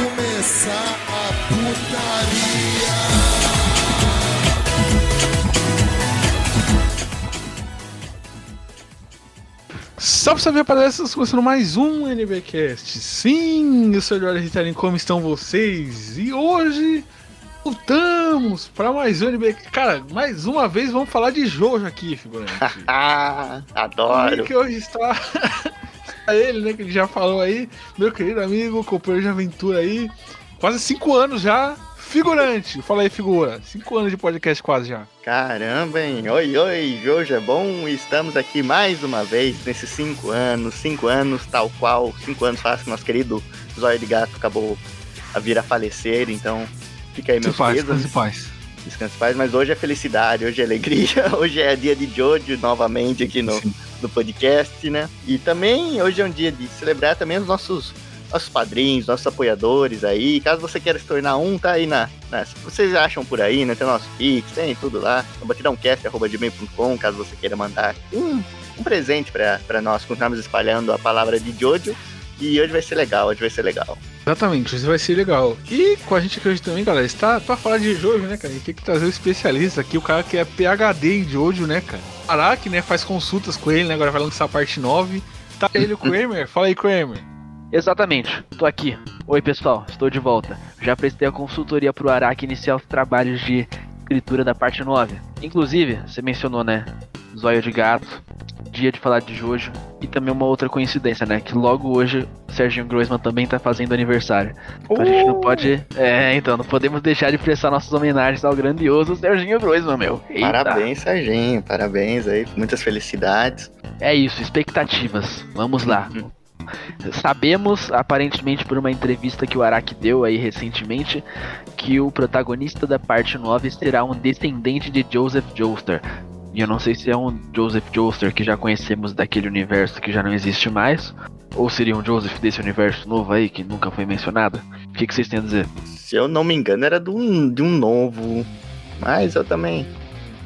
começar a putaria. Salve, salve, rapaziada, estamos começando mais um NBcast. Sim, eu sou o Eduardo Ritalin, como estão vocês? E hoje voltamos para mais um NBcast. Cara, mais uma vez vamos falar de Jojo aqui, figurante. Ah, adoro. E que hoje está está ele, né, que ele já falou aí, meu querido amigo, companheiro de aventura aí, quase cinco anos já, figurante. Fala aí, figura. Cinco anos de podcast quase já. Caramba, hein? Oi, oi, Jojo é bom. Estamos aqui mais uma vez nesses cinco anos. Cinco anos, tal qual. Cinco anos faz que nosso querido Zóio de Gato acabou a vir a falecer. Então, fica aí meus pesos. em paz. Paz. Mas hoje é felicidade, hoje é alegria. Hoje é dia de Jojo novamente aqui no, Sim. no podcast, né? E também hoje é um dia de celebrar também os nossos nossos padrinhos, nossos apoiadores aí. Caso você queira se tornar um, tá aí na. na vocês acham por aí, né? Tem o nosso Pix, tem tudo lá. batidãocast.gmail.com, caso você queira mandar um, um presente pra nós continuarmos espalhando a palavra de Jojo. E hoje vai ser legal, hoje vai ser legal. Exatamente, isso vai ser legal. E com a gente aqui hoje também, galera, está pra falar de Jojo, né, cara? A gente tem que trazer o especialista aqui, o cara que é PHD em Jojo, né, cara? Araki, né, faz consultas com ele, né? Agora vai lançar a parte 9. Tá ele, o Kramer. Fala aí, Kramer. Exatamente, tô aqui. Oi pessoal, estou de volta. Já prestei a consultoria pro Araki iniciar os trabalhos de escritura da parte 9. Inclusive, você mencionou, né? Zóio de gato, dia de falar de Jojo e também uma outra coincidência, né? Que logo hoje o Serginho Groisman também tá fazendo aniversário. Então a gente não Oh! pode. É, então, não podemos deixar de prestar nossas homenagens ao grandioso Serginho Groisman, meu. Eita. Parabéns, Serginho. Parabéns aí. Muitas felicidades. É isso, expectativas. Vamos lá. Sabemos, aparentemente por uma entrevista que o Araki deu aí recentemente, que o protagonista da parte 9 será um descendente de Joseph Joestar. E eu não sei se é um Joseph Joestar que já conhecemos daquele universo que já não existe mais, ou seria um Joseph desse universo novo aí que nunca foi mencionado. O que, que vocês têm a dizer? Se eu não me engano, era de um, de um novo. Mas eu também.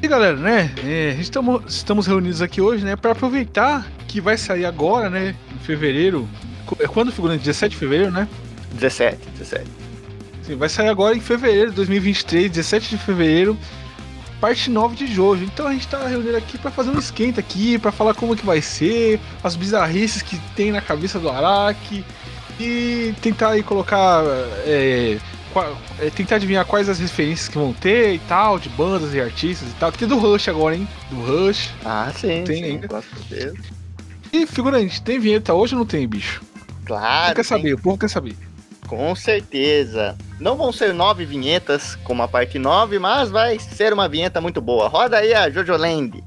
E galera, né? é, estamos, estamos reunidos aqui hoje, né? Pra aproveitar que vai sair agora, né? Em fevereiro. É quando, figurante? 17 de fevereiro, né? 17, 17. Sim, vai sair agora em fevereiro de 2023, 17 de fevereiro, parte 9 de Jojo. Então a gente tá reunido aqui pra fazer um esquenta aqui, pra falar como que vai ser, as bizarrices que tem na cabeça do Araki e tentar aí colocar é, é, tentar adivinhar quais as referências que vão ter e tal, de bandas e artistas e tal. Tem do Rush agora, hein? Do Rush. Ah, sim. Tem sim, ainda. E figurante, tem vinheta hoje ou não tem, bicho? Claro. povo quer tem- saber, o povo quer saber. Com certeza. Não vão ser nove vinhetas como a parte 9, mas vai ser uma vinheta muito boa. Roda aí a Jojo Land.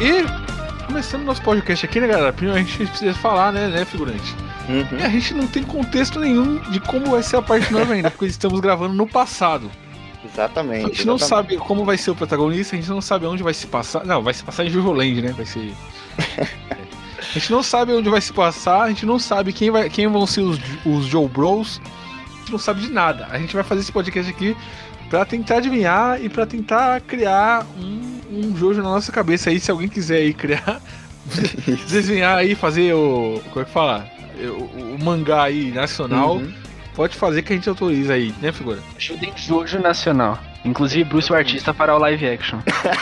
E começando nosso podcast aqui, né, galera? Primeiro a gente precisa falar, né, né, figurante? Uhum. E a gente não tem contexto nenhum de como vai ser a parte nova ainda, porque estamos gravando no passado. Exatamente. A gente não exatamente. sabe como vai ser o protagonista, a gente não sabe onde vai se passar. Não, vai se passar em Jojoland, né? Vai ser. A gente não sabe onde vai se passar, a gente não sabe quem, vai, quem vão ser os, os Joe Bros. A gente não sabe de nada. A gente vai fazer esse podcast aqui pra tentar adivinhar e pra tentar criar um, um Jojo na nossa cabeça aí. Se alguém quiser aí criar, desenhar aí, fazer o. Como é que fala? O, o mangá aí nacional, Uhum. Pode fazer que a gente autoriza aí, né, figura? Ajudem Jojo Nacional. Inclusive Bruce o artista fará o live action.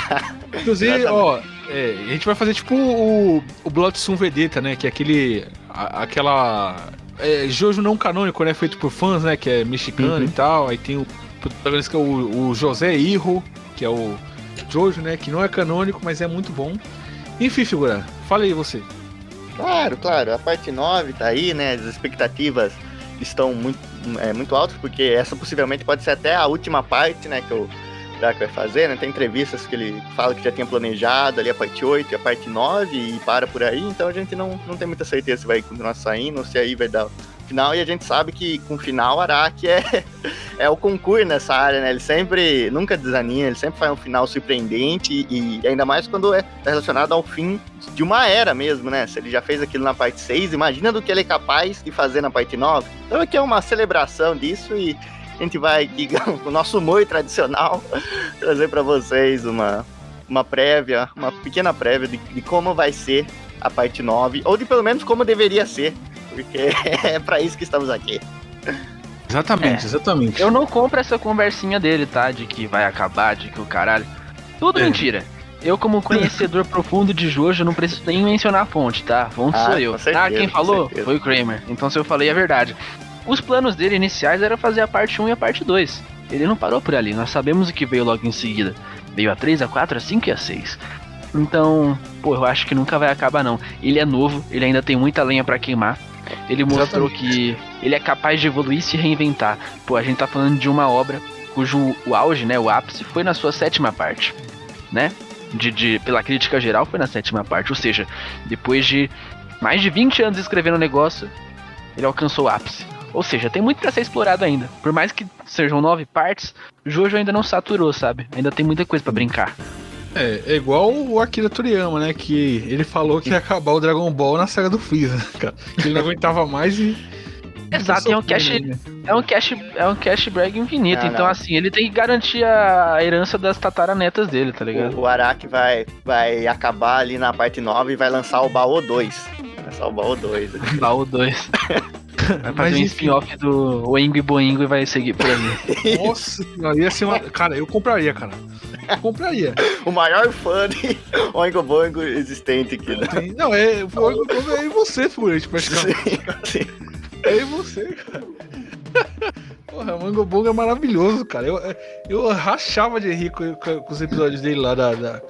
Inclusive, ó, é, a gente vai fazer tipo o, o Bloodsun Vedetta, né? Que é aquele. a- aquela. É, Jojo não canônico, né? Feito por fãs, né? Que é mexicano Uhum. e tal. Aí tem o protagonista que é o, o José Irro, que é o Jojo, né? Que não é canônico, mas é muito bom. Enfim, figura, fala aí você. Claro, claro. A parte 9 tá aí, né? As expectativas estão muito, é, muito altas, porque essa possivelmente pode ser até a última parte, né? Que o Draco vai fazer, né? Tem entrevistas que ele fala que já tinha planejado ali a parte 8 e a parte 9 e para por aí, então a gente não, não tem muita certeza se vai continuar saindo ou se aí vai dar final, e a gente sabe que com o final Araki é, é o concurso nessa área, né? Ele sempre, nunca desanima, ele sempre faz um final surpreendente e, e ainda mais quando é relacionado ao fim de uma era mesmo, né? Se ele já fez aquilo na parte 6, imagina do que ele é capaz de fazer na parte 9. Então aqui é uma celebração disso e, a gente vai aqui com o nosso humor tradicional trazer para vocês uma, uma prévia, uma pequena prévia de, de, como vai ser a parte 9, ou de pelo menos como deveria ser, porque é para isso que estamos aqui. Exatamente, é. exatamente. Eu não compro essa conversinha dele, tá? De que vai acabar, de que o caralho. Tudo é. mentira. Eu, como conhecedor profundo de Jojo, não preciso nem mencionar a fonte, tá? A fonte ah, sou eu. Certeza, ah, quem falou foi o Kramer. Então, se eu falei a verdade. Os planos dele iniciais era fazer a parte 1 e a parte 2. Ele não parou por ali, nós sabemos o que veio logo em seguida. Veio a 3, a 4, a 5 e a 6. Então, pô, eu acho que nunca vai acabar não. Ele é novo, ele ainda tem muita lenha para queimar. Ele mostrou Exatamente. que ele é capaz de evoluir e se reinventar. Pô, a gente tá falando de uma obra cujo o auge, né, o ápice foi na sua sétima parte, né? De, de, pela crítica geral foi na sétima parte, ou seja, depois de mais de 20 anos escrevendo o negócio, ele alcançou o ápice. Ou seja, tem muito para ser explorado ainda. Por mais que sejam nove partes, o Jojo ainda não saturou, sabe? Ainda tem muita coisa para brincar. É, é igual o Akira Toriyama, né? Que ele falou que ia acabar o Dragon Ball na saga do Freeza, cara. Que ele não aguentava mais e. Exato, é um cash, é um cash, é um cash brag infinito. Não, então, não. assim, ele tem que garantir a herança das tataranetas dele, tá ligado? O, o Araki vai, vai acabar ali na parte 9 e vai lançar o Baô 2. Vai lançar o Baô 2. Baô 2. Vai fazer um spin-off do Oingo e Boingo e vai seguir por ali. Nossa, ia ser uma. Cara, eu compraria, cara. Eu compraria. o maior fã de Oingo Boingo existente aqui, né? Não, é. O Oingo Boingo é você, figurante, praticamente. Sim, sim. É você, cara. Porra, o Oingo Boingo é maravilhoso, cara. Eu, eu rachava de rir com, com os episódios dele lá da. da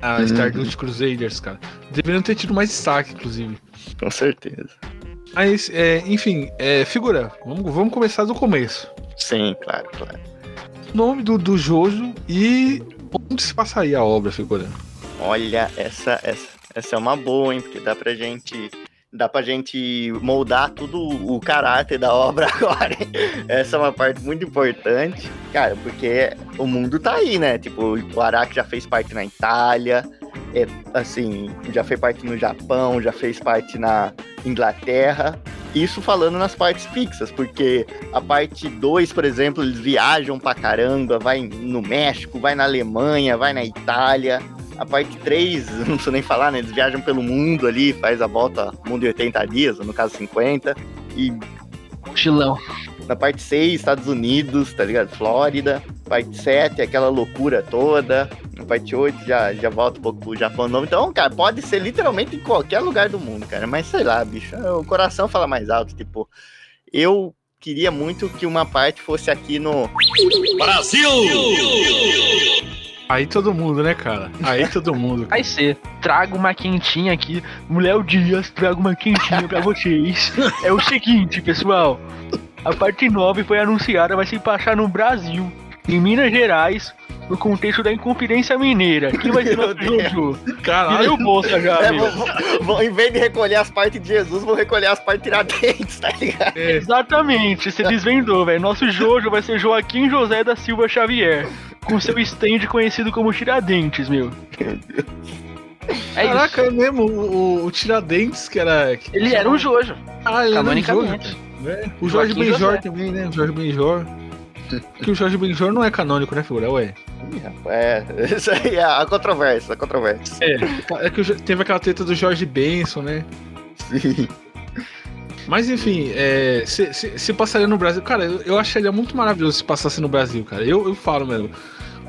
a Stardust hum. Crusaders, cara. Deveriam ter tido mais destaque, inclusive. Com certeza. Mas, é, enfim, é, figura, vamos, vamos começar do começo. Sim, claro, claro. Nome do, do Jojo e onde se passaria a obra, figura? Olha, essa, essa, essa é uma boa, hein? Porque dá pra gente. Dá pra gente moldar tudo o caráter da obra agora. Hein? Essa é uma parte muito importante, cara, porque o mundo tá aí, né? Tipo, o Araki já fez parte na Itália, é, assim, já fez parte no Japão, já fez parte na Inglaterra. Isso falando nas partes fixas, porque a parte 2, por exemplo, eles viajam pra caramba, vai no México, vai na Alemanha, vai na Itália. A parte 3, não preciso nem falar, né? Eles viajam pelo mundo ali, faz a volta mundo em 80 dias, no caso 50. E. Chilão. Na parte 6, Estados Unidos, tá ligado? Flórida. Parte 7, aquela loucura toda. Na parte 8 já, já volta um pouco pro Japão novo. Então, cara, pode ser literalmente em qualquer lugar do mundo, cara. Mas sei lá, bicho. O coração fala mais alto. Tipo, eu queria muito que uma parte fosse aqui no. Brasil! Aí todo mundo, né, cara? Aí todo mundo. Vai ser. Trago uma quentinha aqui. Mulher Dias, trago uma quentinha pra vocês. É o seguinte, pessoal. A parte 9 foi anunciada, vai se passar no Brasil, em Minas Gerais, no contexto da Inconfidência Mineira. Quem vai ser nosso Jojo? Caralho. o bolsa já, é, vou, vou, Em vez de recolher as partes de Jesus, vou recolher as partes tiradentes, tá ligado? É. Exatamente, você desvendou, velho. Nosso Jojo vai ser Joaquim José da Silva Xavier, com seu stand conhecido como Tiradentes, meu. É Caraca, isso. é mesmo, o, o, Tiradentes que era... Que ele era um Jojo. Ah, ele era um Jojo. Né? O Jorge Benjor também, né? O Jorge Benjor. Que o Jorge Benjor não é canônico, né, figura? Ué. É, isso aí é a controvérsia, a controvérsia. É, é que teve aquela treta do Jorge Benson, né? Sim. Mas enfim, é, se, se, se, passaria no Brasil. Cara, eu, eu acharia muito maravilhoso se passasse no Brasil, cara. Eu, eu falo mesmo.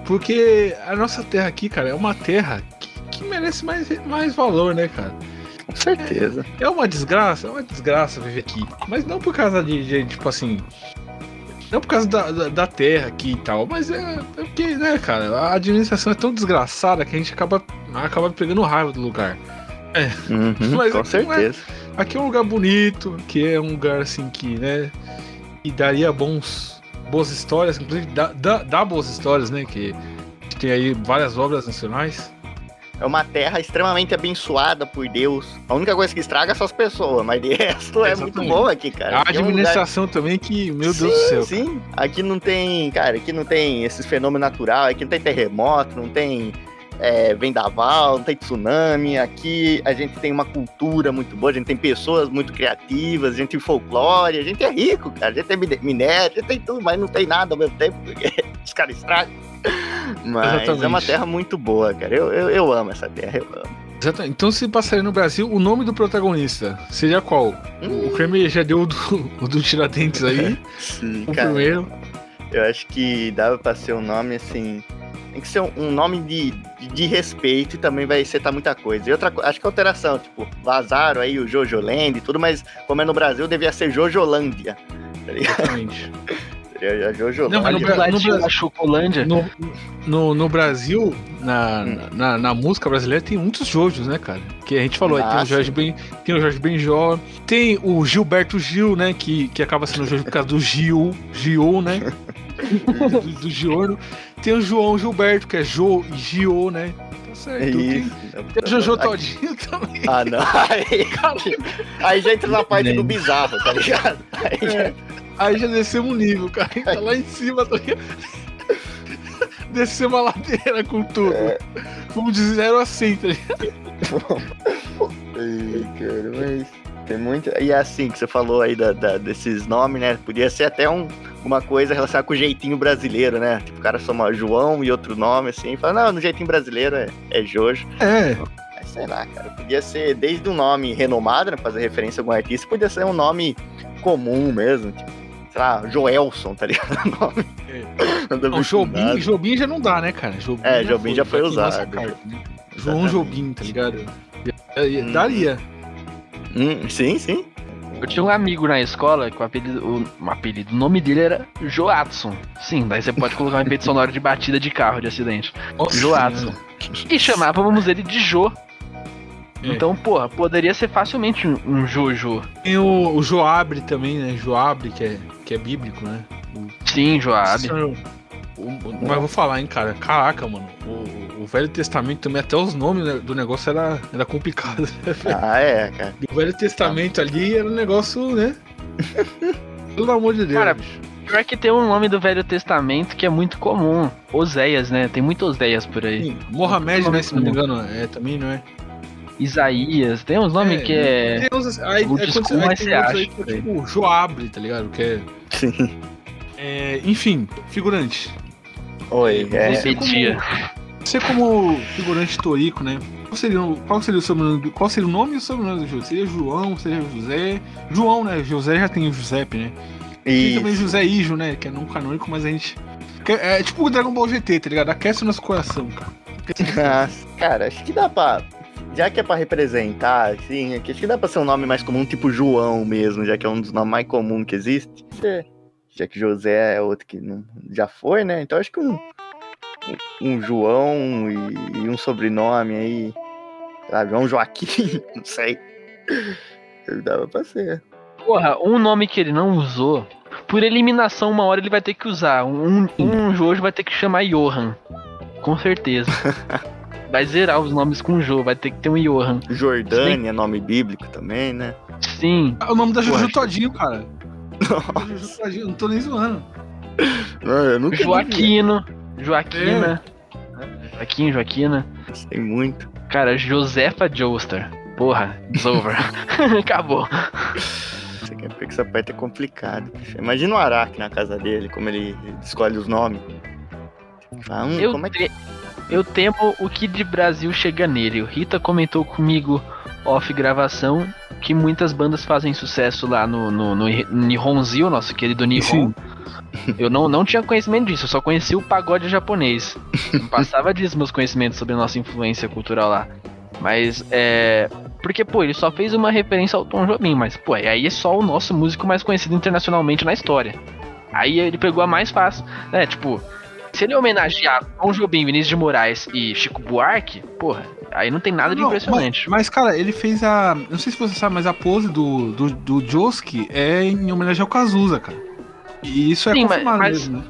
Porque a nossa terra aqui, cara, é uma terra que, que merece mais, mais valor, né, cara? Com certeza. É, é uma desgraça, é uma desgraça viver aqui. Mas não por causa de, de tipo assim. Não por causa da, da, da, terra aqui e tal, mas é, é porque, né, cara, a administração é tão desgraçada que a gente acaba, acaba pegando raiva do lugar. É. Uhum, mas com é- certeza. É, aqui é um lugar bonito, que é um lugar assim que, né, e daria bons, boas histórias, inclusive dá, dá, dá boas histórias, né, que tem aí várias obras nacionais. É uma terra extremamente abençoada por Deus. A única coisa que estraga são as pessoas, mas de resto é muito bom aqui, cara. A administração é um lugar... também que, meu sim, Deus do céu. Sim, cara. aqui não tem, cara, aqui não tem esses fenômenos naturais, aqui não tem terremoto, não tem é, vendaval, não tem tsunami. Aqui a gente tem uma cultura muito boa, a gente tem pessoas muito criativas, a gente tem folclore, a gente é rico, cara. A gente tem minério, a gente tem tudo, mas não tem nada ao mesmo tempo, porque os caras estragam. Mas Exatamente. é uma terra muito boa, cara. Eu, eu, eu amo essa terra, eu amo. Exatamente. Então, se passaria no Brasil, o nome do protagonista seria qual? Hum. O Kramer já deu o do, o do Tiradentes aí, Sim, o cara. primeiro. Eu acho que dava pra ser um nome assim. Tem que ser um, um nome de, de, de respeito e também vai setar muita coisa. E outra acho que alteração, tipo, vazaram aí o Jojoland e tudo, mas como é no Brasil, devia ser Jojolândia. Tá ligado? Exatamente. A Jojolândia. Não, mas no Bra- ladinho Brasil- Chocolândia. No, no, no Brasil, na, Hum. na, na música brasileira, tem muitos Jojos, né, cara? Que a gente falou, aí tem Ah, o Jorge, ben, tem o Jorge Benjó, tem o Gilberto Gil, né? Que, que acaba sendo Jojo por causa do Gil, Gil, né? do, do Giorno. Tem o João Gilberto, que é Jo e Gio, né? Tá certo. É Tem, isso. tem o Jojo Todinho também. Ah, não. Aí, aí já entra na parte do bizarro, tá ligado? Aí já- É. Aí já descemos um nível, cara. Tá lá em cima, tá ligado? Descemos a ladeira com tudo. Vamos de 0 a 100, tá ligado? Cara, mas tem muito. E é assim que você falou aí da, da- desses nomes, né? Podia ser até um, uma coisa relacionada com o jeitinho brasileiro, né? Tipo, o cara soma João e outro nome, assim. Fala, não, no jeitinho brasileiro é, é Jojo. É. Mas sei lá, cara. Podia ser desde um nome renomado, né? Fazer referência a algum artista, podia ser um nome comum mesmo. Tipo, sei lá, Joelson, tá ligado? Ver Não, Jobim. Jobim já não dá, né, cara? Jobim É, Jobim já foi tá aqui em nossa usado. carta, né? João. Jobim, tá ligado? É, é, Hum. Daria. Hum, sim, sim. Eu tinha um amigo na escola que o apelido, o, um apelido, o nome dele era Joatson. Sim, daí você pode colocar um efeito sonoro de batida de carro, de acidente. Nossa Joatson. E chamávamos ele de Jo. É. Então, porra, poderia ser facilmente um, um Jojo. Tem o, o Joabre também, né? Joabre, que é, que é bíblico, né? Sim, Joab. Nossa, o- o- Mas eu vou falar, hein, cara. Caraca, mano. O, o Velho Testamento também, até os nomes né, do negócio era, era complicado. Ah, é, cara. O Velho Testamento ali era um negócio, né? Pelo amor de Deus. Cara, bicho. Pior que tem um nome do Velho Testamento que é muito comum. Oséias, né? Tem muito Oséias por aí. Sim, Mohamed, né? Se não me engano, é também, não é? Isaías. Tem uns nomes É, que é. Tem uns, aí, O aí, quando desculpa, aí mas tem você outros aí é tipo Joabre, tá ligado? Que é, Sim. é, enfim, figurante. Oi, é. Você Repetia. Você como figurante torico, né? Qual seria, o- qual seria o sobrenome? do- Qual seria o nome e o sobrenome do José? Seria João, seria José? João, né? José já tem o Giuseppe, né? Tem também. José Ijo, né? Que é não canônico, mas a gente. É, é tipo o Dragon Ball GT, tá ligado? Aquece o nosso coração, cara. Nossa, cara, acho que dá pra. Já que é pra representar, assim, acho que dá pra ser um nome mais comum, tipo João mesmo, já que é um dos nomes mais comuns que existe. É. Já que José é outro que não, já foi, né? Então acho que um, um, João e, e um sobrenome aí. Lá, João Joaquim, não sei. Dava pra ser. Porra, um nome que ele não usou. Por eliminação, uma hora ele vai ter que usar. Um, um Jojo vai ter que chamar Johan. Com certeza. Vai zerar os nomes com Jo, vai ter que ter um Johan. Jordânia, nome bíblico também, né? Sim. Ah, o nome da Juju. Todinho, cara. Juju Todinho, não tô nem zoando. Não, eu nunca Joaquino. Joaquina. Joaquim, Joaquina. Sei muito. Cara, Josefa Joestar. Porra, it's over. Acabou. Você quer ver que essa parte é complicado. bicho. Imagina o Araki na casa dele, como ele escolhe os nomes. Ah, hum, Eu, como é que. Eu temo o que de Brasil chega nele. O Rita comentou comigo off gravação que muitas bandas fazem sucesso lá no, no, no Nihonzio, nosso querido Nihon. Sim. Eu não, não tinha conhecimento disso, eu só conhecia o pagode japonês. Não passava disso meus conhecimentos sobre a nossa influência cultural lá. Mas é. Porque, pô, ele só fez uma referência ao Tom Jobim, mas, pô, aí é só o nosso músico mais conhecido internacionalmente na história. Aí ele pegou a mais fácil, né? Tipo, se ele homenagear Tom Jobim, Vinícius de Moraes e Chico Buarque, porra, aí não tem nada de Não, impressionante. Mas, cara, ele fez a. Não sei se você sabe, mas a pose do, do, do Josuke é em homenagem ao Cazuza, cara. E isso é Sim, mas- mas- mesmo, né?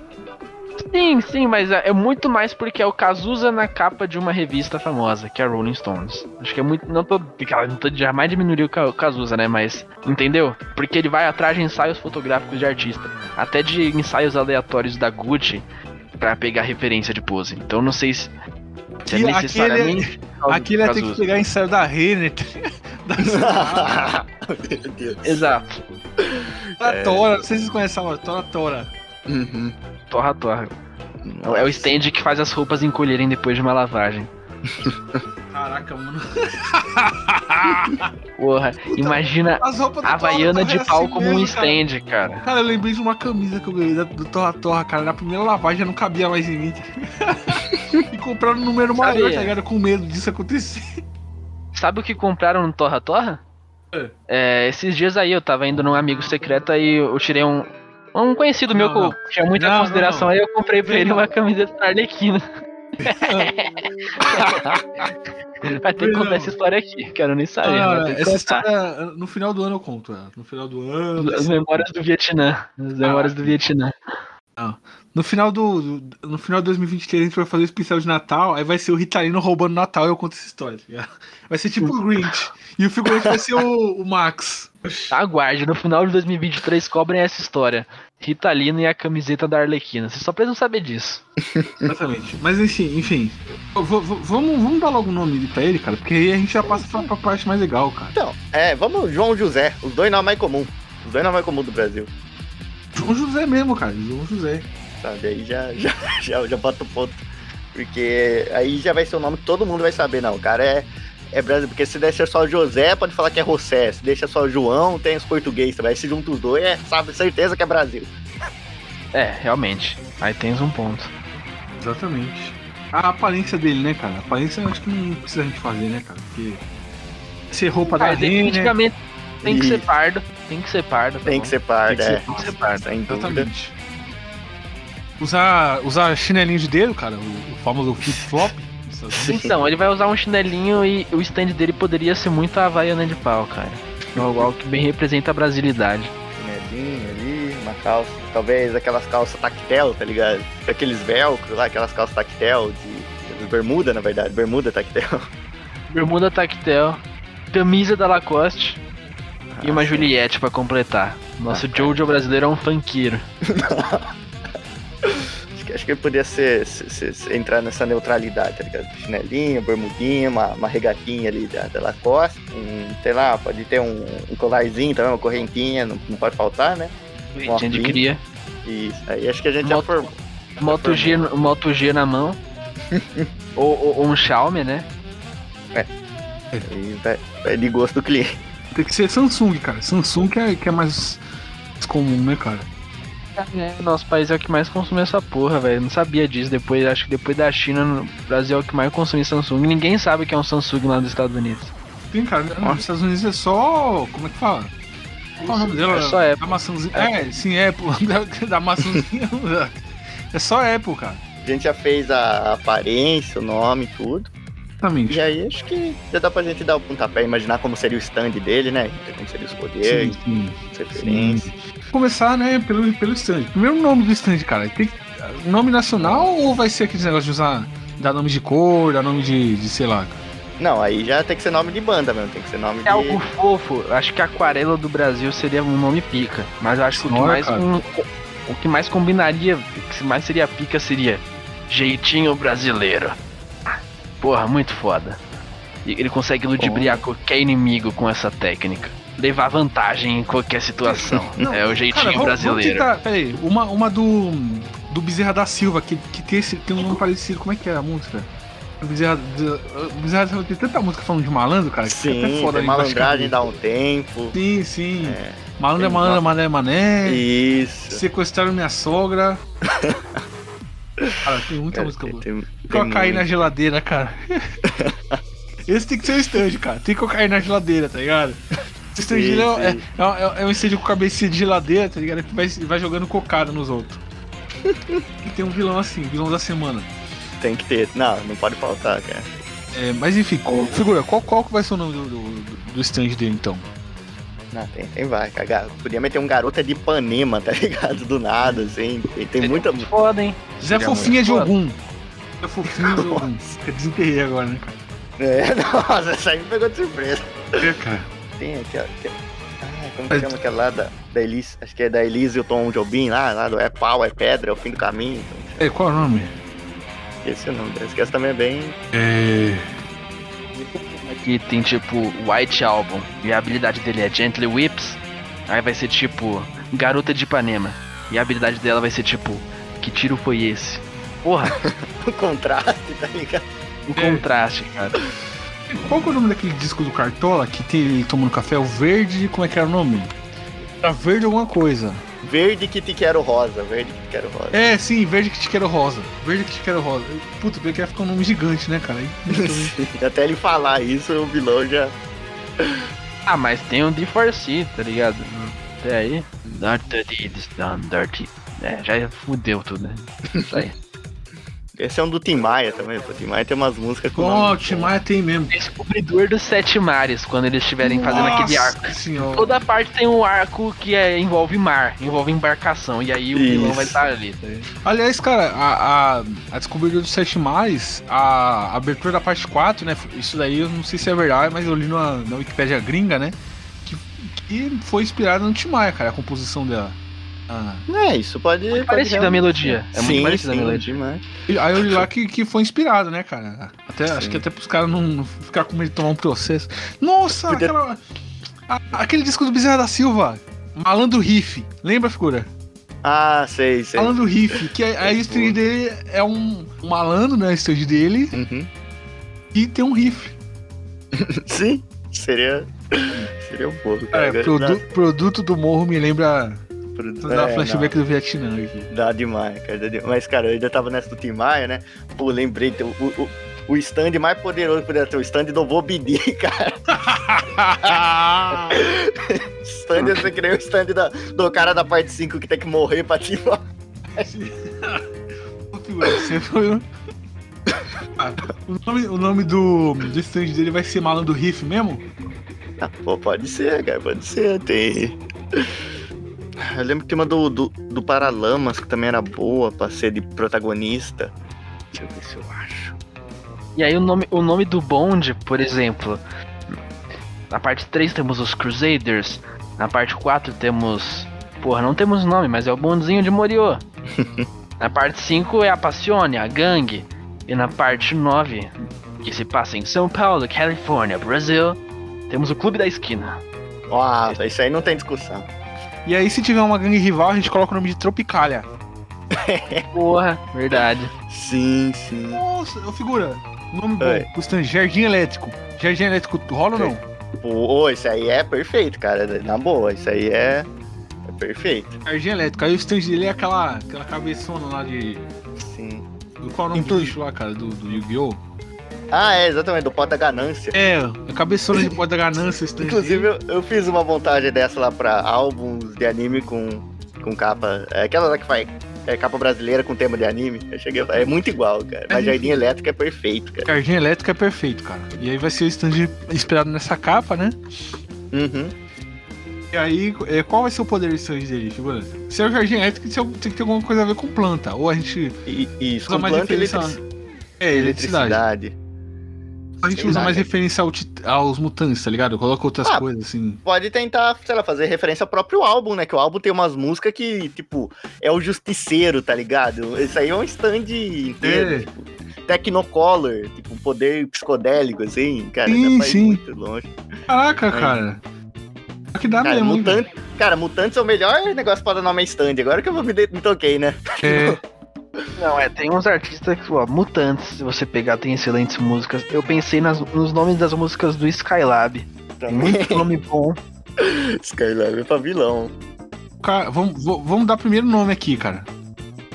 Sim, sim, mas é é muito mais porque é o Cazuza na capa de uma revista famosa, que é a Rolling Stones. Acho que é muito. Não tô. Não tô jamais diminuir o Cazuza, né? Mas. Entendeu? Porque ele vai atrás de ensaios fotográficos de artista. Até de ensaios aleatórios da Gucci pra pegar referência de pose. Então não sei se. Que é necessariamente Aquele ia ter que Cazuza. pegar ensaio da Renner, da, Meu Deus. Exato. da Tora. Não sei se vocês conhecem a Tora Tora. Uhum. Torra, torra. É o stand que faz as roupas encolherem depois de uma lavagem. Caraca, mano. Porra, imagina As roupas a Havaiana de pau assim como um mesmo, cara. stand, cara. Cara, eu lembrei de uma camisa que eu ganhei da- do Torra Torra, cara. Na primeira lavagem já não cabia mais em mim. e compraram um número maior, Sabia. tá ligado? Com medo disso acontecer. Sabe o que compraram no Torra Torra? É. É, esses dias aí eu tava indo num amigo secreto aí eu tirei um. Um conhecido meu Não, que eu tinha muita Não, consideração, não, não. aí eu comprei pra ele uma camiseta da Arlequina. Vai ter que contar essa história aqui, quero nem saber. Ah, essa história, no final do ano eu conto ela. No final do ano. As memórias do Vietnã. As memórias Ah. do Vietnã. No final do, do- No final de 2023 a gente vai fazer o especial de Natal, aí vai ser o Ritalino roubando Natal e eu conto essa história, tá? Vai ser tipo o Grinch. E o figurante vai ser o, o Max. Aguarde, no final de 2023 cobrem essa história. Ritalino e a camiseta da Arlequina. Vocês só precisam saber disso. Exatamente. Mas enfim, enfim. Vamos, vamos dar logo o nome pra ele, cara, porque aí a gente já passa pra, pra parte mais legal, cara. Então, é, vamos João José. Os dois nomes mais comuns. Os dois nomes mais comuns do Brasil. João José mesmo, cara. João José. Sabe? Aí já, já, já, já bota o ponto. Porque aí já vai ser o nome que todo mundo vai saber, não. O cara é, é brasileiro. Porque se deixa só José, pode falar que é José. Se deixa só João, tem os portugueses também. Se junta os dois, é, sabe, certeza que é Brasil. É, realmente. Aí tens um ponto. Exatamente. A aparência dele, né, cara? A aparência eu acho que não precisa a gente fazer, né, cara? Porque. Ser roupa da Ah, Renner. definitivamente tem que ser pardo. Tem que ser pardo. tá Tem que ser pardo, Tem que é. ser Tem que ser pardo. Sem dúvida. Exatamente. Usar, usar chinelinho de dedo, cara, o, o famoso flip-flop. Então, ele vai usar um chinelinho e o stand dele poderia ser muito a Havaiana de pau, cara. Algo algo que bem representa a brasilidade. Chinelinho ali, uma calça. Talvez aquelas calças tactel, tá ligado? Aqueles velcro lá, aquelas calças tactel de. de bermuda, na verdade. Bermuda tactel. Bermuda tactel, camisa da Lacoste e uma Ah, sim. Juliette pra completar. Nosso Ah, Jojo brasileiro é um funkeiro. Acho que, acho que ele podia ser, ser- ser- ser- entrar nessa neutralidade, tá ligado? Chinelinho, bermudinha, uma, uma regatinha ali da, da Lacoste. Um, sei lá, pode ter um, um colarzinho também, uma correntinha, não, não pode faltar, né? Tinha de cria. Isso. Aí acho que a gente já Moto- formou. Moto G, Moto G na mão. ou, ou- ou um Xiaomi, né? Aí vai, vai de gosto do cliente. Tem que ser Samsung, cara. Samsung que é, que é mais, mais comum, né, cara? É, nosso país é o que mais consome essa porra, velho. Não sabia disso. Depois, acho que depois da China, no Brasil é o que mais consome Samsung. Ninguém sabe o que é um Samsung lá nos Estados Unidos. Tem, cara. Nos Estados Unidos é só. Como é que fala? Qual é o nome dela? É só Apple. Da maçãzinha. É, sim, Apple. Da, da maçãzinha. é só Apple, cara. A gente já fez a aparência, o nome, tudo. Exatamente. E aí acho que já dá pra gente dar um pontapé, imaginar como seria o stand dele, né? Como seria os poderes, Sim, sim. as referências. Começar, né, pelo, pelo stand. Primeiro o nome do stand, cara. Tem que- nome nacional ou vai ser aquele negócio de usar. Dar nome de cor, dar nome de, de sei lá. Não, aí já tem que ser nome de banda mesmo, tem que ser nome É de. algo fofo. Acho que Aquarela do Brasil seria um nome pica. Mas eu acho que o que mais. um- o que mais combinaria, o que mais seria pica seria Jeitinho Brasileiro. Porra, muito foda. E Ele consegue ludibriar qualquer inimigo com essa técnica. Levar vantagem em qualquer situação. Não, é o jeitinho Cara, vamos- brasileiro. Vamos tentar, peraí, uma, uma do. Do Bezerra da Silva, que, que tem, esse, tem um nome parecido. Como é que é a música? O Bezerra, da Silva tem tanta música falando de malandro, cara, que fica até Sim, foda malandragem, dá um tempo. Sim, sim. É. Malandro é malandro, mané é mané. Isso. Sequestraram minha sogra. Cara, tem muita Cara, música boa. tem, Tem cocaína na geladeira, cara. Esse tem que ser o stand, cara. Tem cocaína na geladeira, tá ligado? Sim, é, é, é, é um stand com cabecinha de geladeira, tá ligado? Que vai, vai jogando cocada nos outros. e tem um vilão assim, vilão da semana. Tem que ter. Não, não pode faltar, cara. É, mas enfim, qual- figura, qual, qual que vai ser o nome do, do, do stand dele então? Não, tem, tem vai, cara. Podia meter um garota de Ipanema, tá ligado? Do nada, assim. Tem, tem muita. muito foda, hein? Zé Fofinha de. Ogum. Zé Fofinha de. Eu Desenterrei agora, né, cara? É, nossa, essa aí me pegou de surpresa. É, cara. Tem aquela. aquela- Ai, como que chama aquela lá da, da Elise? Acho que é da Elise e o Tom Jobim lá, lá do É Pau, é Pedra, é o fim do caminho. É, qual é o nome? esqueci o nome. Que essa também é bem. É. Aqui tem tipo White Album e a habilidade dele é Gently Whips. Aí vai ser tipo Garota de Ipanema. E a habilidade dela vai ser tipo Que tiro foi esse? Porra, o contraste, tá ligado? um É. contraste, cara. Qual que é o nome daquele disco do Cartola que tem ele tomando café? O verde, como é que era o nome? Era verde alguma coisa. Verde que te quero rosa. Verde que te quero rosa. É, sim, verde que te quero rosa. Verde que te quero rosa. Puta, porque ia ficar um nome gigante, né, cara? Aí, Até ele falar isso, o vilão já. Ah, mas tem um D4C, tá ligado? Até aí. Dirty is done dirty. É, já fudeu tudo, né? Isso aí. Esse é um do Tim Maia também. O Tim Maia tem umas músicas com. Ó, nome o Timaya tem mesmo. Descobridor dos Sete Mares, quando eles estiverem fazendo aquele arco. Nossa senhora. Toda parte tem um arco que é, envolve mar, envolve embarcação, e aí o vilão Isso. vai estar ali, tá? Aliás, cara, a, a, a descoberta dos Sete Mares, a abertura da parte 4, né? Isso daí eu não sei se é verdade, mas eu li na, na Wikipédia gringa, né? Que, que foi inspirada no Timaya, cara, a composição dela. Ah, É, isso pode. Muito pode parecida a melodia. É muito parecida sim, a melodia. E aí eu li lá que, que foi inspirado, né, cara? Até, acho que até pros caras não, não ficar com medo de tomar um processo. Nossa, Podia- aquela, a- aquele disco do Bezerra da Silva, Malandro Riff, lembra, figura? Ah, sei, sei. Malandro Riff, que a, a estreia dele é um, um malandro, né, a estreia dele, Uhum. e tem um riff. Sim, seria. Seria um pouco, cara. É, produ- produto do morro me lembra. Dá- Vou dar é, flashback do Vietnã aqui. não, Dá demais, cara. dá demais. Mas, cara, eu ainda tava nessa do Tim Maia, né? Pô, lembrei, o, o, o stand mais poderoso que poderia ter, o stand do Bobidi, cara. stand, você que nem o stand da- do cara da parte 5 que tem que morrer pra te Você foi. Ah, o, nome, o nome do, do stand dele vai ser Malandro Riff mesmo? Ah, pô, pode ser, cara, pode ser. Tem. Eu lembro que tem uma do, do, do Paralamas que também era boa pra ser de protagonista. Deixa eu ver se eu acho. E aí o nome, o nome do bonde, por exemplo. Na parte 3 temos os Crusaders. Na parte 4 temos. Porra, não temos nome, mas é o bondezinho de Moriô. na parte 5 é a Passione, a gangue. E na parte 9, que se passa em São Paulo, Califórnia, Brasil, temos o Clube da Esquina. Ó, isso aí não tem discussão. E aí, se tiver uma gangue rival, a gente coloca o nome de Tropicália. Porra, verdade. Sim, sim. Nossa, ô figura. Nome bom. Oi. Stand Jardim Elétrico. Jardim Elétrico rola ou não? Pô, isso aí é perfeito, cara. Na boa, isso aí é, é perfeito. Jardim Elétrico. Aí o stand dele é aquela, aquela cabeçona lá de. Sim. Qual é o nome do bicho lá, cara? Do, do Yu-Gi-Oh! Ah, é, exatamente, do pó da ganância. É, a cabeçona de pó da ganância, Inclusive, eu, eu fiz uma montagem dessa lá pra álbuns de anime com, com capa. É aquela lá que faz é, capa brasileira com tema de anime. Eu cheguei é muito igual, cara. Mas É. Jardim Elétrico é perfeito, cara. Jardim Elétrico é perfeito, cara. E aí vai ser o stand inspirado nessa capa, né? Uhum. E aí, é, qual vai ser o poder do stand dele, figura? Se é o Jardim Elétrico, tem que ter alguma coisa a ver com planta. Ou a gente E, isso, usa com mais planta e referência. eletrici- É, eletricidade. A gente Sei usa lá, mais cara. referência ao aos mutantes, tá ligado? Coloca outras Ah, coisas, assim. Pode tentar, sei lá, fazer referência ao próprio álbum, né? Que o álbum tem umas músicas que, tipo, é o Justiceiro, tá ligado? Isso aí é um stand inteiro. É. Tipo, Technocolor, tipo, um poder psicodélico, assim, cara, Sim, dá pra ir sim. muito longe. Caraca, É. cara. Só que dá Cara, mesmo. mutante, cara, mutantes é o melhor negócio pra dar nome a stand. Agora que eu me, me toquei, né? É, Não, é, tem uns artistas que, ó, mutantes, se você pegar, tem excelentes músicas. Eu pensei nas- nos nomes das músicas do Skylab. Também. muito nome bom. Skylab é pra vilão. cara, vamos, vamos dar primeiro nome aqui, cara.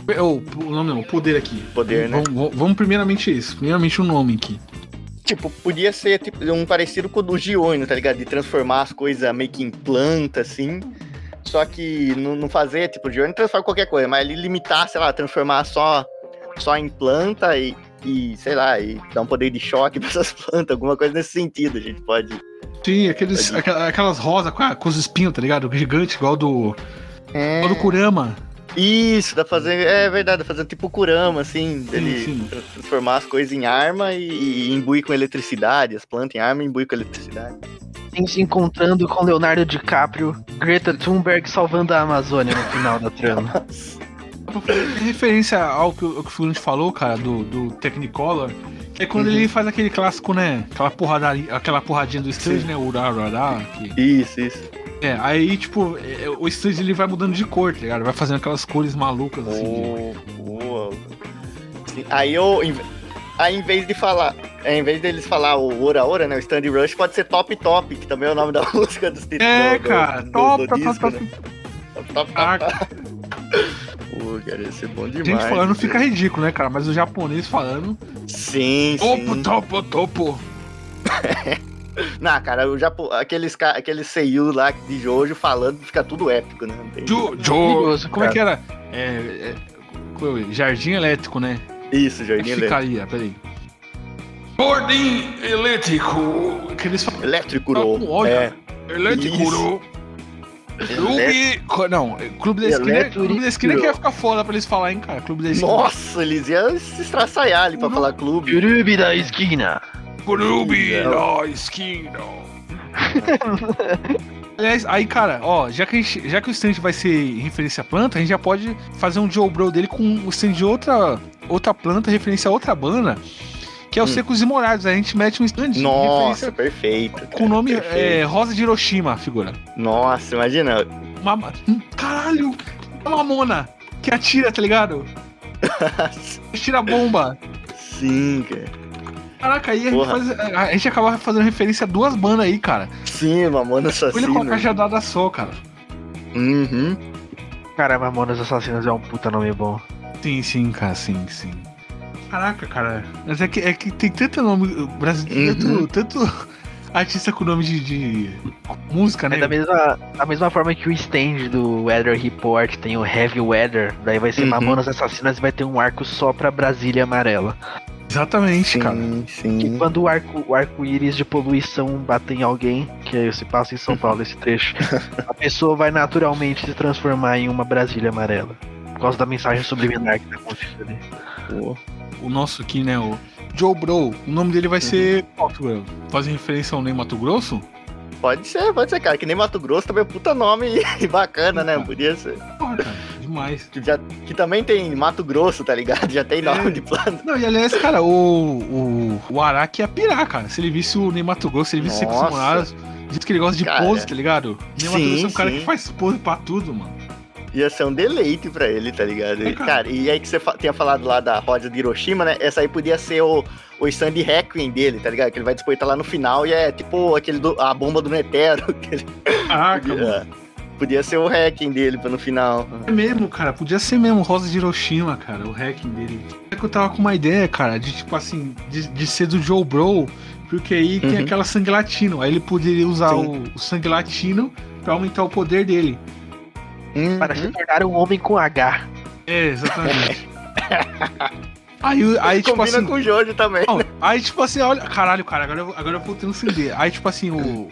É, O, nome não, o poder aqui. Poder, né? Vamos, vamos- primeiramente isso. Primeiramente o nome aqui. Tipo, podia ser tipo, um parecido com o do Gioino, tá ligado? De transformar as coisas meio que em planta, assim. Só que não, não fazer, tipo, o Gioino transforma qualquer coisa, mas ele limitar, sei lá, transformar só, só em planta e, e, sei lá, e dar um poder de choque pra essas plantas, alguma coisa nesse sentido. A gente pode. Sim, aqueles, Pode aquelas rosas com, a- com os espinhos, tá ligado? Gigante, igual do, É. igual do Kurama. Isso, dá fazer. É verdade, dá fazer tipo Kurama, assim, dele sim. tra- transformar as coisas em arma e, e imbuir com eletricidade, as plantas em arma e imbuir com eletricidade. Se encontrando com Leonardo DiCaprio, Greta Thunberg salvando a Amazônia no final da trama. Em referência ao que, o- ao que o Fluminense falou, cara, do, do Technicolor, que é quando ele faz aquele clássico, né? Aquela porradaria, aquela porradinha do Sim. né? Urarará, que Isso, isso. É, aí, tipo, é, o stand ele vai mudando de cor, tá ligado? Vai fazendo aquelas cores malucas, assim. Oh, boa. Sim, Aí eu. Aí em vez de falar. Em vez deles falar o Ora Ora, né? O Stand Rush pode ser Top Top, que também é o nome da música dos títulos. É, do- cara, do- top, do top, disco, top, né? Top, top, Ah, top. Pô, cara, ia ser bom demais. Gente falando fica velho. ridículo, né, cara? Mas o japonês falando. Sim, Topo, sim. topo, topo. Não, cara, o Japo... aqueles, ca- aqueles Seiyu lá de Jojo falando fica tudo épico, né? Tem- Jo, jo, como é cara. que era? É, é, é? Jardim Elétrico, né? Isso, é Jardim Elétrico. ficaria? Peraí. Jardim Elétrico. Que eles falam. Elétrico, olha. é. Elétrico. Clube. Não, Clube da Esquina. Elétrico. Clube da Esquina que ia ficar foda pra eles falarem, cara. Clube da Esquina. Nossa, eles iam se estraçalhar ali pra falar clube. Clube da esquina. Clube da Esquina. Aliás, aí, cara, ó, já que, a gente- já que o stand vai ser referência à planta, a gente já pode fazer um Joe Bro dele com o stand de outra, outra planta, referência a outra banda, que é o Hum. Secos e Molhados. A gente mete um stand Nossa, perfeito. com o nome é, Rosa de Hiroshima, a figura. Nossa, imagina. Uma, caralho, uma mamona que atira, tá ligado? Atira bomba. Sim, cara. Caraca, aí a gente, faz, a, gente acaba fazendo referência a duas bandas aí, cara. Sim, Mamona Olha com a cajadada só, cara. Uhum. Cara, Mamonas Assassinas é um puta nome bom. Sim, sim, cara, sim, sim. Caraca, cara. Mas é que, é que tem tanto nome brasileiro, Uhum. tanto, tanto artista com nome de, de música, né? É da mesma, da mesma forma que o stand do Weather Report tem o Heavy Weather, daí vai ser Uhum. Mamonas Assassinas e vai ter um arco só pra Brasília Amarela. Exatamente, cara. Sim, sim. Que quando o arco, o arco-íris de poluição bate em alguém, que se passa em São Paulo esse trecho, a pessoa vai naturalmente se transformar em uma Brasília amarela. Por causa da mensagem subliminar que tá contida ali. Pô. O nosso aqui, né? O Joe Bro. O nome dele vai ser. qual que é? Faz referência ao Ney Mato Grosso? Pode ser, pode ser, cara. Que nem Mato Grosso também é puta nome bacana, né? Podia ser. Porra, cara, demais. Que, já, que também tem Mato Grosso, tá ligado? Já tem nome É. de planta. Não, e aliás, cara, o, o, o Araki ia pirar, cara. Se ele visse o Ney Mato Grosso, se ele visse Secos Nossa. Simulados, diz que ele gosta de Cara. pose, tá ligado? Sim, Grosso é um cara sim. que faz pose pra tudo, mano. Ia ser um deleite pra ele, tá ligado? E, cara. e aí que você fa- tinha falado lá da roda de Hiroshima, né? Essa aí podia ser o, o stand Requiem dele, tá ligado? Que ele vai despertar lá no final e é tipo aquele do- a bomba do Netero. Que ele mano. podia, podia ser o Requiem dele pra no final. É mesmo, cara. Podia ser mesmo Rosa de Hiroshima, cara. O hacking dele. É que eu tava com uma ideia, cara, de tipo assim, de, de ser do Joe Bro. Porque aí tem Uhum. aquela sangue latino. Aí ele poderia usar Sim. o, o sangue latino pra aumentar o poder dele. Uhum. Para se tornar um homem com H. É, exatamente. aí, aí tipo Combina assim. com o Jorge também. Não, aí, tipo assim, olha. Caralho, cara, agora eu, agora eu vou transcender. Aí, tipo assim, o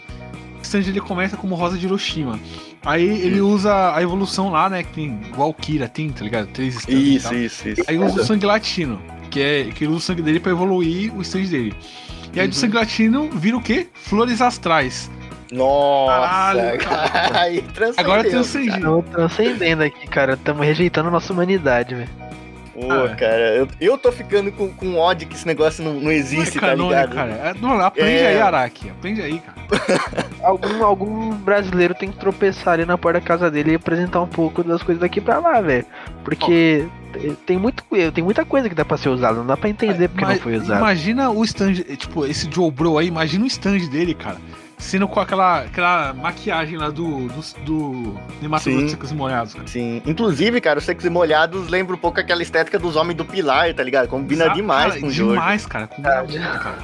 stand ele começa como Rosa de Hiroshima. Aí ele usa a evolução lá, né? Que tem igual Kira, tem, tá ligado? Três stands e Isso, isso, isso. Aí usa o sangue latino, que é que ele usa o sangue dele pra evoluir o stand dele. E aí do Uhum. sangue latino vira o quê? Flores astrais. Nossa, Caralho, cara. Aí transcendeu. Agora tem o cara. sangue. Estamos transcendendo aqui, cara. Estamos rejeitando a nossa humanidade, velho. Pô, Ah. cara, eu, eu tô ficando com, com ódio que esse negócio não, não existe, é tá canônico, ligado? cara. É, não, aprende É. aí, Araki. Aprende aí, cara. Algum, algum brasileiro tem que tropeçar ali na porta da casa dele e apresentar um pouco das coisas daqui pra lá, velho. Porque tem, muito, tem muita coisa que dá pra ser usada, não dá pra entender porque Mas não foi usado. Imagina o stand, tipo, esse Joe Bro aí, imagina o stand dele, cara. Sendo com aquela, aquela maquiagem lá do. do, do Nemato Sim. Secos e Molhados, cara. Sim. Inclusive, cara, os secos e molhados lembra um pouco aquela estética dos homens do Pilar, tá ligado? Combina Exato, demais cara, com o Jorge. Demais, cara. Combina muito, cara.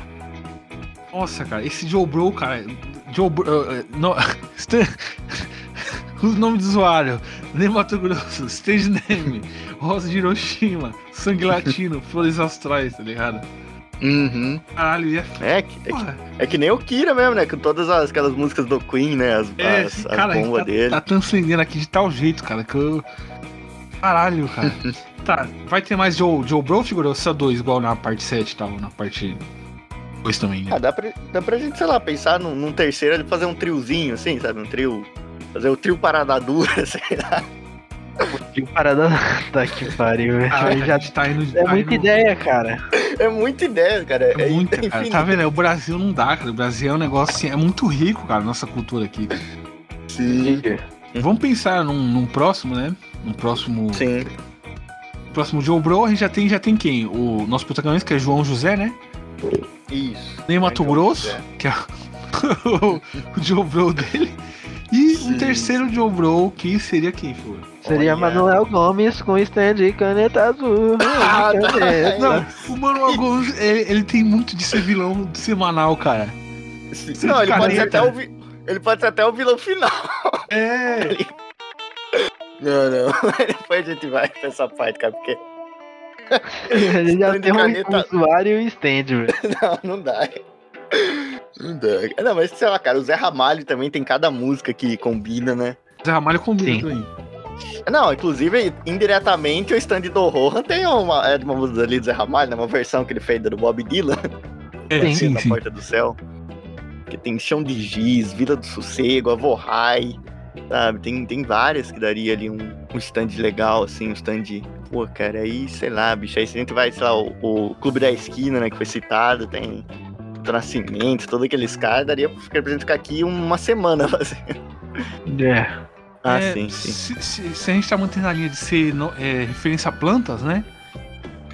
Nossa, cara, esse Joe Bro, cara. Joe Bro. eh, no- Stan- o nome do usuário: Nemato Grosso, Stage Name, Rosa de Hiroshima, Sangue Latino, Flores Astrais, tá ligado? Uhum. Caralho, ia. É, que, é, que, Porra, é que nem o Kira mesmo, né? Com todas as, aquelas músicas do Queen, né? As, é, as, as cara aí bombas tá, dele. tá transcendendo aqui de tal jeito, cara, que eu. Caralho, cara. tá, vai ter mais Joe, Joe Bro figurou só dois, igual na parte 7 e tal, na parte 2 também, né? Ah, dá pra, dá pra gente, sei lá, pensar num, num terceiro, fazer um triozinho, assim, sabe? Um trio. Fazer o trio parada dura, sei lá. Que parada. Tá que pariu, velho. Ah, Já a gente tá indo. é tá muita indo- ideia, cara. É muita ideia, cara. É É, muita, é cara. Tá vendo? O Brasil não dá, cara. O Brasil é um negócio assim, é muito rico, cara, nossa cultura aqui. Sim. Vamos pensar num, num próximo, né? Num próximo. Sim. Próximo Joe Bro, a gente já tem, já tem quem? O nosso protagonista, que é João José, né? Isso. Nem Mato João Grosso, José. que é o, o Joe Bro dele. E Sim. um terceiro Joe Bro, que seria quem, for? Seria Olha. Manuel Gomes com stand e caneta azul. Ah, tá. Caneta. Não, o Manuel Gomes, ele, ele tem muito de ser vilão semanal, cara. Sim. Não, ele pode, até o vi... ele pode ser até o vilão final. É. Não, não. Depois a gente vai pra essa parte, cara, porque Ele já tem um caneta- usuário e stand, velho. não, não dá. Não dá. Não, mas sei lá, cara, o Zé Ramalho também tem cada música que combina, né? Zé Ramalho combina Sim. também. Não, inclusive, indiretamente, o stand do Rohan tem uma, é de uma música ali do Zé Ramalho, né? Uma versão que ele fez do Bob Dylan, É, Sim. sim, na sim. Porta do Céu. Que tem Chão de Giz, Vila do Sossego, Avorrai, sabe? Tem, tem várias que daria ali um, um stand legal, assim, um stand. Pô, cara, aí, sei lá, bicho, aí se a gente vai, sei lá, o, o Clube da Esquina, né, que foi citado, tem Nascimento, todos aqueles caras, daria pra gente ficar aqui uma semana fazendo. É. Ah, É, sim, sim. Se, se- se a gente tá mantendo a linha de ser no- é, referência a plantas, né?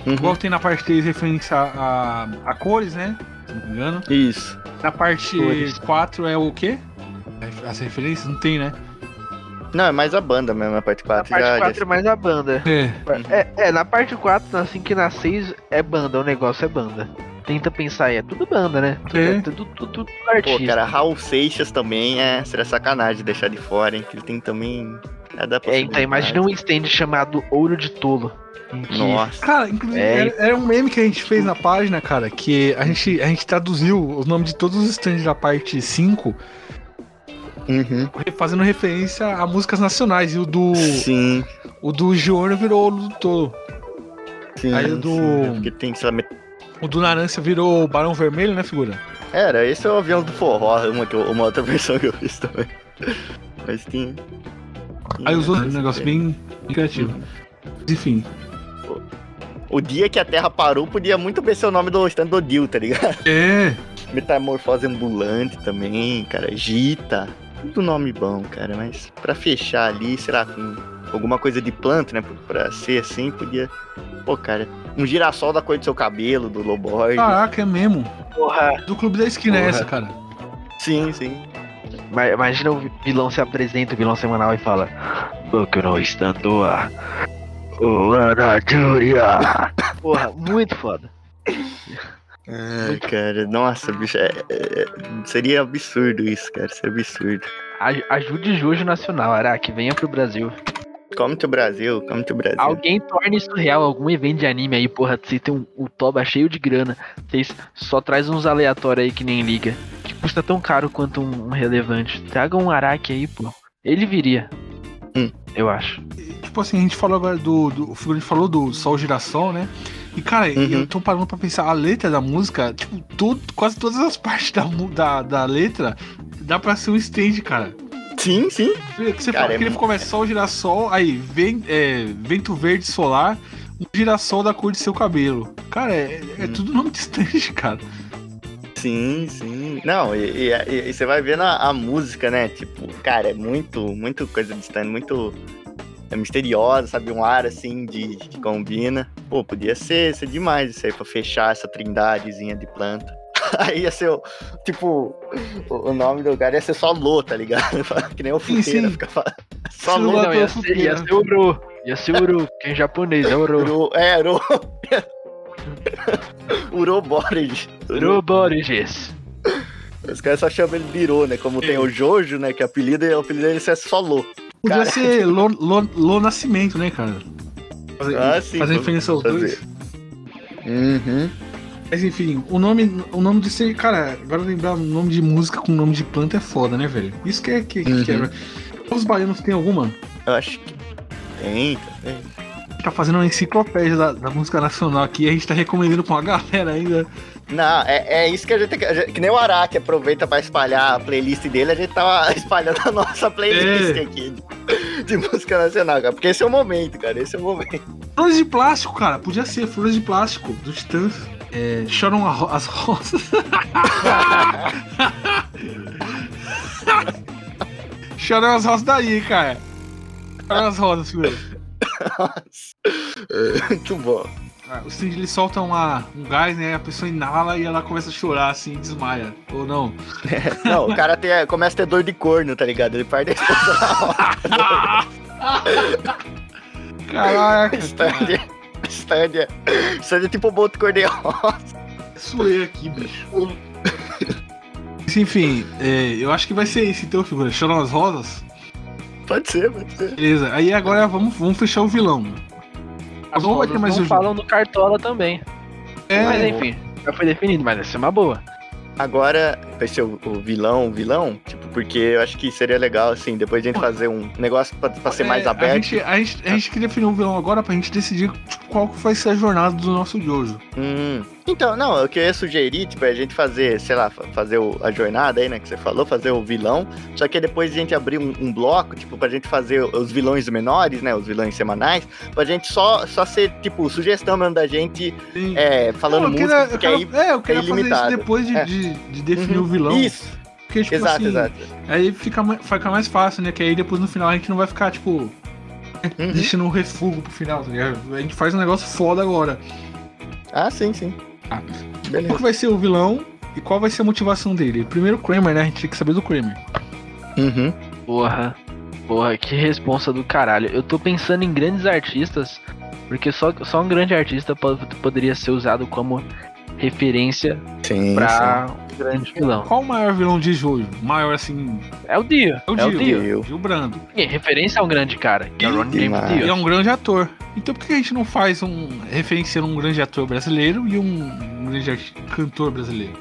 Uhum. Igual tem na parte 3 referência a, a cores, né? Se não me engano. Isso. Na parte Cores. 4 é o quê? As referências? Não tem, né? Não, é mais a banda mesmo, a parte Na 4 parte já, 4 é já... mais a banda. É. É, é, na parte 4, assim que na 6 é banda, o negócio é banda. Tenta pensar aí, é tudo banda, né? Tudo, É. tudo, tudo, tudo Pô, artista. cara, Raul Seixas também é. Seria sacanagem deixar de fora, hein? Que ele tem também. É, da é, então imagina um stand chamado Ouro de Tolo. que- Nossa. Cara, inclusive, É. era, era um meme que a gente fez na página, cara, que a gente, a gente traduziu os nomes de todos os stands da parte 5, Uhum. fazendo referência a músicas nacionais. E o do, Sim, o do Giorno virou o do Tolo. sim. Aí o do- sim, é Porque tem, sei lá, O do Narância virou o Barão Vermelho, né, figura? Era, esse é o avião do forró, uma, que eu- uma outra versão que eu fiz também. Mas tinha Aí usou um negócio bem, bem criativo. Mas, Enfim. O dia que a Terra parou podia muito bem ser o nome do stand do Dil, tá ligado? É. Metamorfose ambulante também, cara. Gita. Tudo nome bom, cara. Mas pra fechar ali, sei lá, com alguma coisa de planta, né? Pra ser assim, podia. Pô, cara, um girassol da cor do seu cabelo, do Loborg. Caraca, é mesmo. Porra, Do Clube da Esquina é Porra. essa, cara. Sim, sim. ma- imagina o vilão se apresenta, o vilão semanal e fala Boku no Standoa Uana Juria Porra, muito foda. Ai, cara, nossa, bicho, é- é- seria absurdo isso, cara, seria absurdo. Aj- Ajude Jojo Nacional, Araki, venha pro Brasil. Come to Brasil, come to Brasil. Alguém torne isso real, algum evento de anime aí, porra. Você tem um, um toba cheio de grana. Vocês só traz uns aleatórios aí que nem liga. Que custa tão caro quanto um, um relevante. Traga um Araki aí, pô. Ele viria. Hum. Eu acho. Tipo assim, a gente falou agora do. do o figurante falou do Sol Girassol, né? E, cara, Uhum. eu tô parando pra pensar, a letra da música, tipo, todo, quase todas as partes da, da, da letra dá pra ser um stand, cara. Sim, sim. Que você Cara, fala, é que ele começa Sol Girassol, aí vem, é, vento verde solar, um girassol da cor de seu cabelo. Cara, é, é Hum. tudo nome de stand, cara. Sim, sim. Não, e, e- e- você vai vendo a, a música, né? Tipo, cara, é muito, muito coisa de stand, muito é misteriosa, sabe? Um ar assim de que combina. Pô, podia ser, ser demais isso aí pra fechar essa trindadezinha de planta. Aí ia ser o, tipo, o, nome do lugar ia ser só Lô, tá ligado? que nem o Sim, Futeira sim. fica falando. Só Lô. Não, ia ser, ia ser Uru. Ia ser Uru, que em japonês é Uru. Uro, é. Uru Borges. Os caras só chamam ele de Iro, né? Como tem o Jojo, né? Que é apelido, o apelido dele é só Lô. Podia Cara. ser Lô, Lô, Lô Nascimento, né, cara? Fazer, Ah, sim, fazer referência aos fazer. dois. Uhum. Mas enfim, o nome, o nome de ser. Cara, agora lembrar o nome de música com nome de planta é foda, né, velho? Isso que é que, que Uhum. quebra. Os baianos têm alguma? Eu acho que tem, tem. Tá fazendo uma enciclopédia da, da música nacional aqui e a gente tá recomendando pra uma galera ainda. Não, é, é isso que a gente tem que. Que nem o Araki aproveita pra espalhar a playlist dele, a gente tá espalhando a nossa playlist É. aqui. de música nacional, cara. Porque esse é o momento, cara. Esse é o momento. Flores de plástico, cara. Podia ser Flores de plástico do Titãs. É, choram a ro- as rosas. choram as rosas daí, cara. Choram as rosas, figura. Muito bom. Ah, O Cindy ele solta uma, um gás, né? A pessoa inala e ela começa a chorar assim, desmaia. Ou não? Não, o cara tem, começa a ter dor de corno, tá ligado? Ele perde a esposa na hora. Caraca, cara. Stand, stand é tipo o boto cordeiro. Suei aqui, bicho. Mas, Enfim, é, eu acho que vai ser esse então, figura. Choram as rosas. Pode ser, pode ser. Beleza, aí agora vamos, vamos fechar o vilão. As Não vai ter mais não o falam do Cartola também. É, Mas enfim, já foi definido, mas vai ser uma boa. Agora vai ser o, o vilão, o vilão, porque eu acho que seria legal, assim, depois de a gente fazer um negócio pra, pra ser mais é, aberto. A gente, a, gente, a gente queria definir um vilão agora pra gente decidir qual que vai ser a jornada do nosso Jojo. Hum. Então, não, o que eu ia sugerir, tipo, é a gente fazer, sei lá, fa- fazer o- a jornada aí, né, que você falou, fazer o vilão, só que depois a gente abrir um, um bloco, tipo, pra gente fazer os vilões menores, né, os vilões semanais, pra gente só, só ser, tipo, sugestão mesmo da gente, é, falando Não, eu música, queria, eu porque quero- aí... é, eu queria fazer isso depois de, É. de, de definir Uhum. o vilão. Isso, Porque, tipo exato, assim, exato. aí fica, fica mais fácil, né? Que aí depois no final a gente não vai ficar, tipo, Uhum. deixando um refúgio pro final, tá ligado? A gente faz um negócio foda agora. Ah, sim, sim. Ah. Qual Beleza. que vai ser o vilão e qual vai ser a motivação dele? Primeiro o Kramer, né? A gente tem que saber do Kramer. Uhum. Porra. Porra, que responsa do caralho. Eu tô pensando em grandes artistas, porque só, só um grande artista po- poderia ser usado como referência Sim, pra um grande vilão. Qual o maior vilão de Jojo? Maior assim. É o Dio. É o É o Dio. Dio. Dio. Dio Brando. E referência a um grande cara, que é o Ron James Demais. Ele é Dio. um grande ator. Então por que a gente não faz um. referenciando um grande ator brasileiro e um, um grande cantor brasileiro?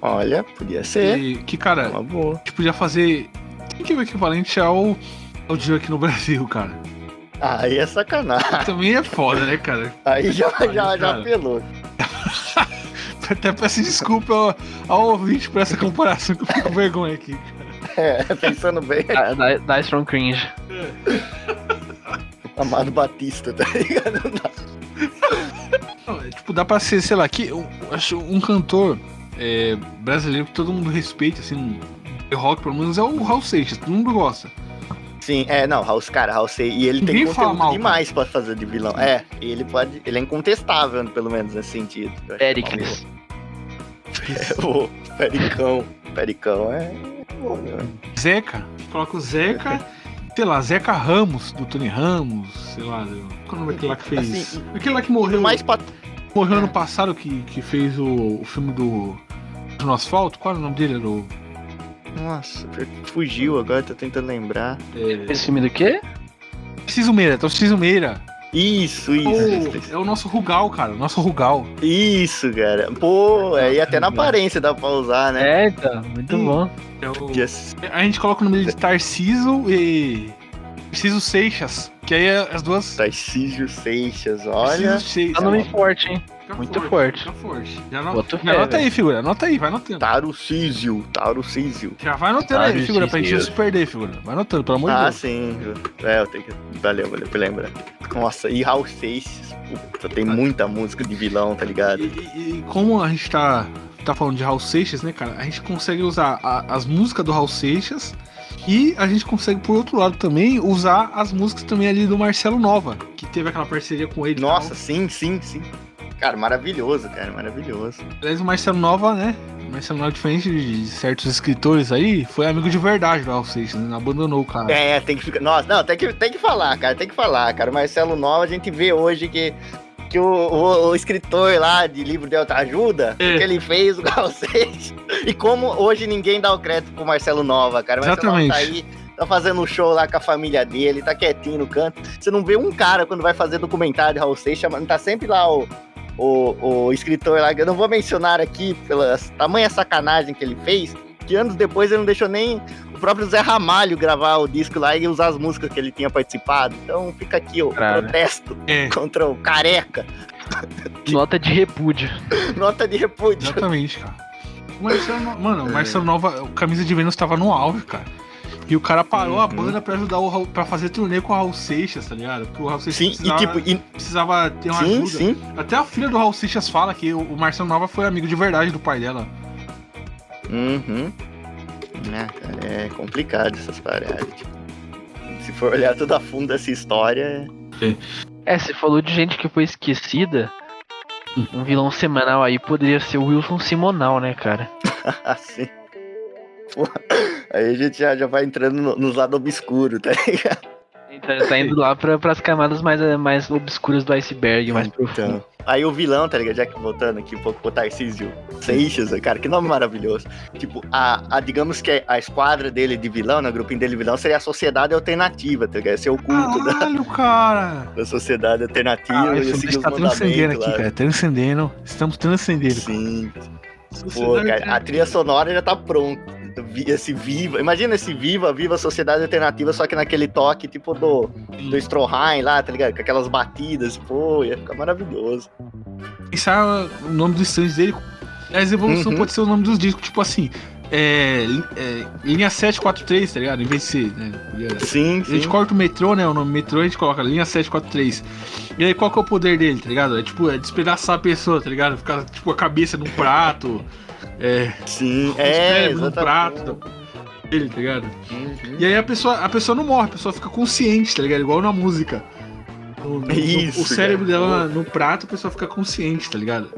Olha, podia ser. E, que, cara, Uma boa. a gente podia fazer. Tem que ver o equivalente ao, ao Dio aqui no Brasil, cara. Aí é sacanagem. Também é foda, né, cara? Aí já, já, já apelou. Até peço desculpa ao, ao ouvinte por essa comparação que eu fico com vergonha aqui. É, pensando bem, da Strong Cringe. Amado Batista, tá ligado? Não é, tipo, dá pra ser, sei lá, que, eu acho um cantor é, brasileiro que todo mundo respeita, assim, de rock, pelo menos, é o Raul Seixas, todo mundo gosta. Sim, é, não, House, cara, House, e ele tem fala conteúdo mal, demais pra fazer de vilão. É, ele pode, ele é incontestável, pelo menos nesse sentido. Pericles. é o Pericão, Pericão é... né? Zeca, coloca o Zeca, sei lá, Zeca Ramos, do Tony Ramos, sei lá, do- qual é o nome daquele lá que fez? Assim, aquele lá que morreu, Mais pra... morreu ano passado, que, que fez o, o filme do, do Asfalto, qual é o nome dele? Era o, Nossa, fugiu agora, tô tentando lembrar. é, Esse filme do quê? Ciso Meira, então Ciso Meira. Isso, isso, O- é o nosso Rugal, cara, o nosso Rugal. isso, cara. Pô, aí até na aparência dá pra usar, né? É, então, muito Ih. bom. É o- Yes. A gente coloca o nome de Tarciso e. Tarciso Seixas. Que aí é as duas. Tarcísio Seixas, olha. Tarciso Seixas. É um nome forte, hein? Fica muito forte. Fica forte. Já, no... Boto já fé, anota velho. aí, figura. Anota aí, vai anotando. Tarucísio, Tarucísio. Já vai anotando aí, figura, pra gente não se perder, figura. Vai anotando, pelo amor de Ah, Deus. sim. É, eu tenho que. Valeu, valeu por lembrar. Nossa, e Raul Seixas. Puta, tem muita música de vilão, tá E, ligado? e- e como a gente tá, tá falando de Raul Seixas, né, cara? A gente consegue usar a- as músicas do Raul Seixas. E a gente consegue, por outro lado, também usar as músicas também ali do Marcelo Nova, que teve aquela parceria com ele. e tal. Nossa, sim, sim, sim. Cara, maravilhoso, cara, maravilhoso. Aliás, o Marcelo Nova, né? O Marcelo Nova, diferente de certos escritores aí, foi amigo de verdade do Raul Seixas, né? Abandonou o cara. É, tem que ficar. Nossa, não, tem que, tem que falar, cara, tem que falar, cara. O Marcelo Nova, a gente vê hoje que, que o, o- o escritor lá de livro de autoajuda, É. o que ele fez, o Raul Seixas. E como hoje ninguém dá o crédito pro Marcelo Nova, cara. Marcelo Nova tá Exatamente. aí. Tá fazendo um show lá com a família dele, tá quietinho no canto. Você não vê um cara quando vai fazer documentário de Raul Seixas, tá sempre lá o, o, o escritor lá, eu não vou mencionar aqui pela tamanha sacanagem que ele fez, que anos depois ele não deixou nem o próprio Zé Ramalho gravar o disco lá e usar as músicas que ele tinha participado. Então fica aqui o Caralho. protesto É, contra o careca. Nota de repúdio. Nota de repúdio. exatamente, cara. Marcelo, No- mano, o Marcelo Nova, o camisa de Vênus tava no auge, cara. E o cara parou a Uhum. banda pra ajudar o Raul, pra fazer turnê com o Raul Seixas, tá ligado? Porque o Raul Seixas Sim, e precisava, tipo, e- precisava ter uma sim, ajuda. sim. Até a filha do Raul Seixas fala que o Marcelo Nova foi amigo de verdade do pai dela. Uhum. É, cara, é complicado essas paradas. Tipo, se for olhar tudo a fundo essa história, É, você falou de gente que foi esquecida. Um vilão semanal aí poderia ser o Wilson Simonal, né, cara? assim. Pô, aí a gente já, já vai entrando no- nos lados obscuros, tá ligado? Então, tá indo lá pra, pras camadas mais, mais obscuras do iceberg, mais profundo. Então, aí o vilão, tá ligado? Já que voltando aqui um pouco pro Tarcísio Seixas, cara, que nome maravilhoso. Tipo, a, a- digamos que a esquadra dele de vilão, né, o grupinho dele de vilão, seria a sociedade alternativa, tá ligado? Esse é o culto da, Caralho, cara! da sociedade alternativa Caralho, a seguir gente os tá transcendendo aqui, lá. cara. Transcendendo. Estamos transcendendo. Sim. Pô, cara, a trilha sonora já tá pronta. Esse viva, imagina esse viva, viva sociedade alternativa, só que naquele toque tipo do, do Stroheim lá, tá ligado? Com aquelas batidas, pô, ia ficar maravilhoso. Pensar o nome dos stands dele. As evoluções Uhum. pode ser o nome dos discos, tipo assim. É, é, linha 743, tá ligado? Em vez de ser, né? Sim, A sim. gente corta o metrô, né? O nome metrô, a gente coloca linha 743. E aí, qual que é o poder dele, tá ligado? É tipo, é despedaçar a pessoa, tá ligado? Ficar, tipo, a cabeça num prato. É. Sim, os é, exatamente. prato. Dele, tá ligado? Uhum. E aí a pessoa, a pessoa não morre, a pessoa fica consciente, tá ligado? Igual na música. No- no- Isso, o cérebro cara. dela no prato, a pessoa fica consciente, tá ligado?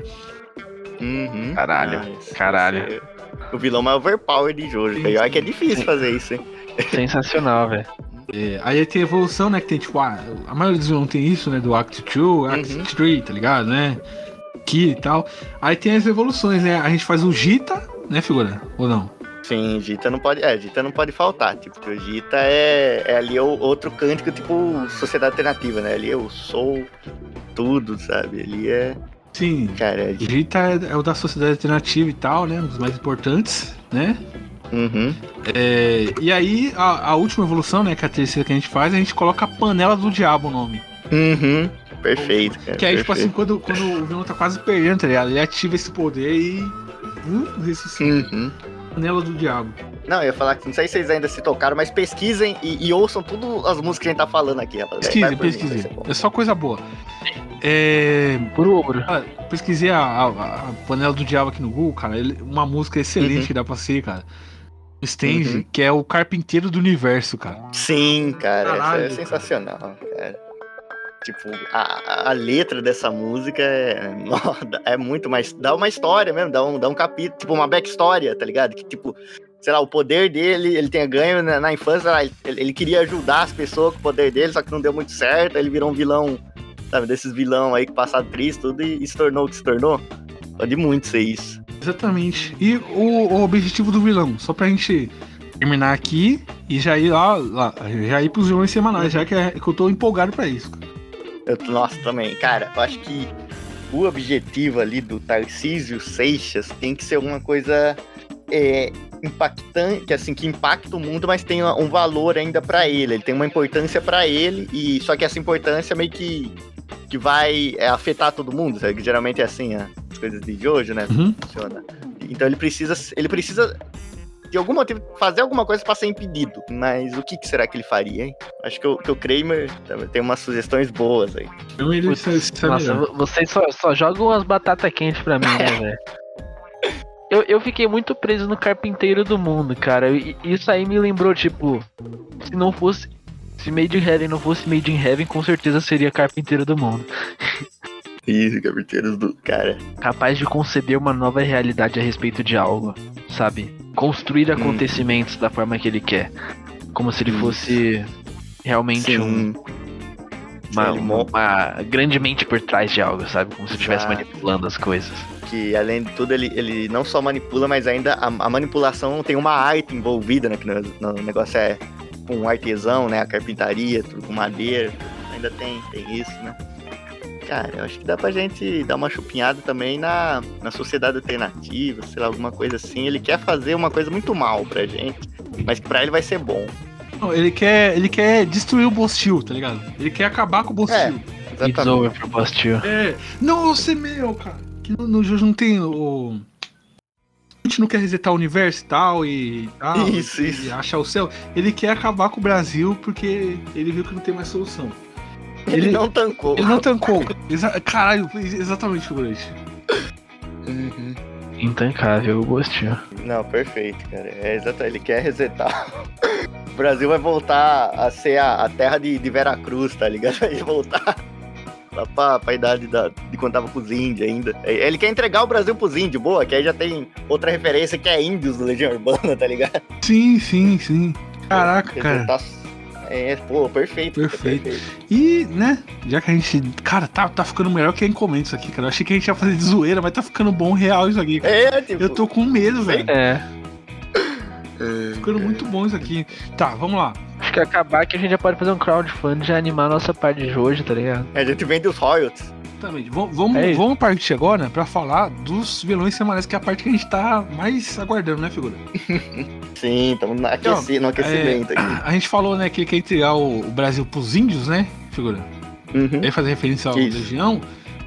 Uhum. Caralho, esse- caralho. é O vilão mais overpower de Jojo. Sim, Pior sim. que é difícil fazer isso, hein? Sensacional, velho. É, aí tem a evolução, né? Que tem tipo, a, a maioria dos vilões tem isso, né? Do Act 2, Act Uhum. 3, tá ligado, né? Ki e tal. Aí tem as evoluções, né? A gente faz o Gita, né, figura? Ou não? Sim, Gita não pode. É, Gita não pode faltar. Tipo, porque o Gita é, é ali o, outro cântico, tipo, sociedade alternativa, né? Ali eu sou tudo, sabe? Ali é. Sim. Cara, é. Gita é, é o da sociedade alternativa e tal, né? Um dos mais importantes, né? Uhum. É, e aí, a, a última evolução, né? Que é a terceira que a gente faz, a gente coloca a panela do diabo o nome. Uhum. Perfeito, cara. Que aí, tipo assim, perfeito. quando, quando o vilão tá quase perdendo, tá ligado? Ele ativa esse poder e. Uh, ressuscita. Uhum. Panela do diabo. Não, eu ia falar que não sei se vocês ainda se tocaram, mas pesquisem e, e ouçam todas as músicas que a gente tá falando aqui, rapaz. Vai- Pesquisem, por pesquisem. É só coisa boa. É, Puro ouro. cara, pesquisei a, a- a panela do diabo aqui no Google, cara. uma música excelente Uhum. que dá pra ser, cara. Stand, Uhum. que é o Carpinteiro do Universo, cara. Sim, cara, Caralho, isso é sensacional, cara. Tipo, a, a- letra dessa música é, é muito mais. Dá uma história mesmo, dá um, dá um capítulo, tipo, uma backstory, tá ligado? Que, tipo, sei lá, o poder dele, ele tenha ganho na, na infância, ele, ele queria ajudar as pessoas com o poder dele, só que não deu muito certo, ele virou um vilão, sabe, desses vilão aí que passaram triste, tudo, e, e se tornou o que se tornou. Pode muito ser isso. Exatamente. E o, o objetivo do vilão, só pra gente terminar aqui e já ir lá, lá já ir pros vilões semanais, já que, é, que eu tô empolgado pra isso. cara. Eu, nossa, também. Cara, eu acho que o objetivo ali do Tarcísio Seixas tem que ser uma coisa é, impactante, que assim, que impacta o mundo, mas tem um valor ainda pra ele. Ele tem uma importância pra ele, e só que essa importância meio que, que vai é, afetar todo mundo, sabe? Que geralmente é assim, ó, as coisas de Jojo, né? Uhum. Funciona. Então ele precisa. Ele precisa. De algum motivo, fazer alguma coisa pra ser impedido. Mas o que, que será que ele faria, hein? Acho que o, que o Kramer também tem umas sugestões boas aí. Então ele Putz, Nossa, vocês só, só jogam umas batatas quentes pra mim, né, velho? Eu, eu fiquei muito preso no carpinteiro do mundo, cara. E isso aí me lembrou, tipo, se não fosse. Se Made in Heaven não fosse Made in Heaven, com certeza seria carpinteiro do mundo. Do. Cara. Capaz de conceber uma nova realidade a respeito de algo, sabe? Construir acontecimentos da forma que ele quer. Como se ele Isso. fosse realmente um, Sim. uma, ele uma, mo- uma grande mente por trás de algo, sabe? Como se estivesse manipulando as coisas. Que além de tudo, ele, ele não só manipula, mas ainda a, a manipulação tem uma arte envolvida, né? Que no, no negócio é com artesão, né? A carpintaria, tudo com madeira. Ainda tem, tem isso, né? Cara, eu acho que dá pra gente dar uma chupinhada também na, na sociedade alternativa, sei lá, alguma coisa assim. Ele quer fazer uma coisa muito mal pra gente, mas que pra ele vai ser bom. Não, ele quer, ele quer destruir o Bostil, tá ligado? Ele quer acabar com o Bostil. It's Exatamente. over pro Bostil. É. Não, você meu, cara. Que no, no Jojo não tem o. gente não quer resetar o universo e tal, e tal, Isso, e isso. achar o céu. Ele quer acabar com o Brasil porque ele viu que não tem mais solução. Ele, Ele- não tancou. Ele não tancou. Exa caralho, exatamente, figurante. Intancável o gostinho. Não, perfeito, cara. É exato, ele quer resetar. O Brasil vai voltar a ser a, a terra de, de Veracruz, tá ligado? Vai voltar lá pra, pra idade da, de quando tava com os índios ainda. É, Ele quer entregar o Brasil pros índios, boa, que aí já tem outra referência que é índios do Legião Urbana, tá ligado? Sim, sim, sim. Caraca, cara. Resetar- É, pô, perfeito. cara, Perfeito. E, né, já que a gente. Cara, tá, tá ficando melhor que a encomenda isso aqui, cara. Eu achei que a gente ia fazer de zoeira, mas tá ficando bom real isso aqui. cara. É, tipo. Eu tô com medo, velho. É. é, Ficando muito bom isso aqui. Tá, vamos lá. Acho que acabar que a gente já pode fazer um crowdfunding e animar a nossa parte de hoje, tá ligado? A gente vende os royalties. Exatamente. Vamos, vamos, É vamos partir agora pra falar dos vilões semanais, que é a parte que a gente tá mais aguardando, né, figura? Sim, estamos no aquecimento aqui. A gente falou, né, que ele quer entregar o, o Brasil pros índios, né, figura? Uhum. Aí fazer referência ao Isso. Legião.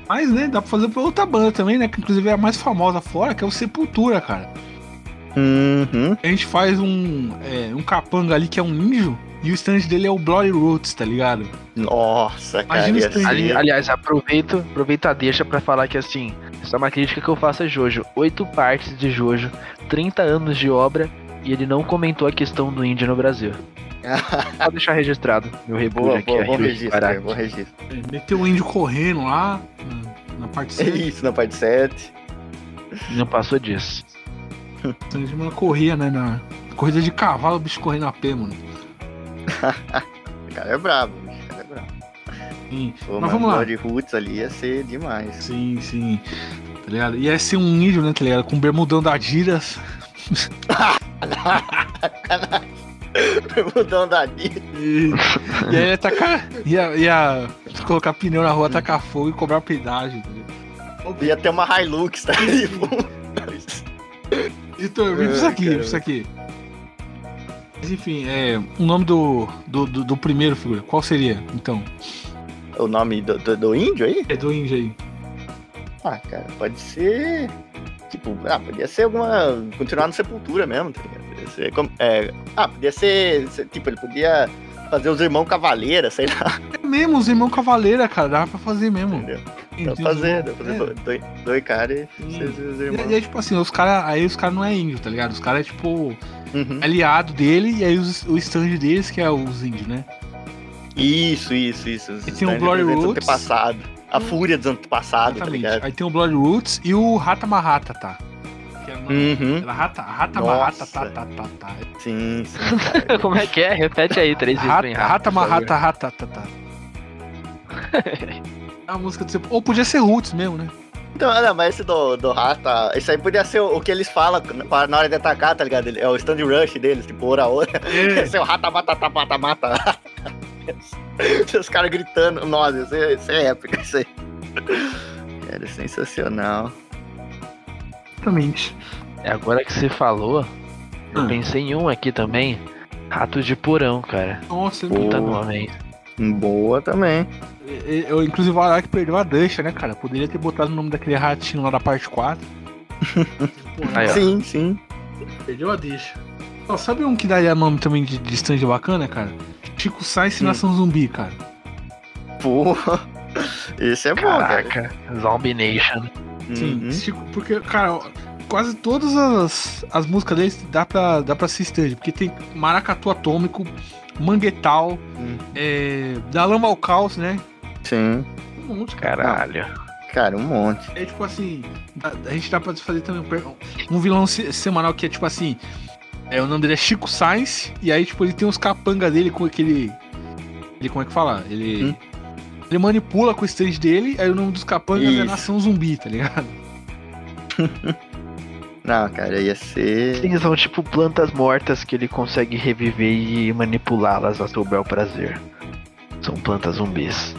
Mas, né, dá pra fazer pra outra banda também, né? Que inclusive é a mais famosa fora, que é o Sepultura, cara. Uhum. A gente faz um, é, um capanga ali que é um índio, e o stand dele é o Bloody Roots, tá ligado? Nossa, cara. Imagina isso aí. Ali- aliás, aproveito, aproveito a deixa pra falar que assim, essa é uma crítica que eu faço a Jojo. Oito partes de Jojo, 30 anos de obra, e ele não comentou a questão do índio no Brasil. Pode deixar registrado, meu repúdio aqui. boa, bom registro, bom registro. É, meteu o índio correndo lá, na, na parte É 7. isso, na parte 7. Não passou disso. O índio corria, né, na corrida de cavalo, o bicho correndo a pé, mano. O cara é brabo, o cara é brabo. Sim. Pô, Mas vamos lá. Roots ali ia ser demais. Sim, sim. Tá ligado? Ia ser um índio, né, tá ligado? Com bermudão da Diras. Mudão da Dita. E, e aí ia tacar. Ia, ia colocar pneu na rua, tacar fogo e cobrar pedágio, tá ligado? Ia ter uma Hilux, tá. Então, vem pra isso aqui, pra isso aqui. Mas enfim, é. O nome do, do, do, do primeiro figura, qual seria? Então. o nome do, do, do índio aí? É do índio aí. Ah, cara, pode ser. Tipo, ah, podia ser alguma. Continuar no Sepultura mesmo, tá ligado? Podia ser. como- é, ah, podia ser, Tipo, ele podia fazer os irmãos Cavaleira, sei lá. É mesmo, os irmãos Cavaleira, cara, dava pra fazer mesmo. Entendeu? Dá pra fazer, dá pra fazer é. dois, dois, caras e os E, irmãos. e aí, tipo assim, os caras. Aí os caras não é índio, tá ligado? Os caras é tipo Uhum. aliado dele e aí os, o stand deles, que é os índios, né? Isso, isso, isso. E tem o Glory dos Roots. A fúria dos antepassados, tá ligado? Aí tem o Blood Roots e o Rata Marrata, tá? Que é, Uhum. Era Rata, Rata. Marrata, tá, tá, tá, tá. Sim, sim. Como é que é? Repete aí três vezes Rata. Rata. Marrata, Rata, tá, tá. É a música do Ou podia ser Roots mesmo, né? Então, não, mas esse do, do Rata, isso aí podia ser o, o que eles falam pra- na hora de atacar, tá ligado? É o stand rush deles, tipo, hora a hora. Esse é o Rata mata, mata, mata, mata. Os caras gritando. Nossa, isso é, isso é épico, isso aí. Era sensacional. Exatamente. É, Agora que você falou, eu Ah. pensei em um aqui também. Ratos de porão, cara. Nossa, Puta nome, hein? Boa também. eu, eu, inclusive o Araki perdeu a deixa, né, cara? Poderia ter botado o nome daquele ratinho lá da parte 4. Pô, Aí. Sim, sim. Perdeu a deixa. Ó, sabe um que daria nome também de, de stand bacana, cara? Chico Sainz e Hum. Nação Zumbi, cara. Pô. Esse é bom, cara. Caraca, Zombie Nation. Sim, Uhum. Chico, porque, cara, quase todas as, as músicas deles dá pra, dá pra ser stand, porque tem Maracatu Atômico, Manguetal, Hum. é, Da Lama ao Caos, né? Sim. Um monte, cara. Caralho. Cara, um monte. É tipo assim, a, a gente dá pra fazer também um um vilão se- semanal que é tipo assim. É, o nome dele é Chico Sainz, e aí, tipo, ele tem os capanga dele com aquele. Ele, como é que fala? Ele. Hum. Ele manipula com o stand dele, aí o nome dos capangas é Isso. Nação Zumbi, tá ligado? Não, cara, ia ser. Sim, são tipo plantas mortas que ele consegue reviver e manipulá-las a seu bel prazer. São plantas zumbis.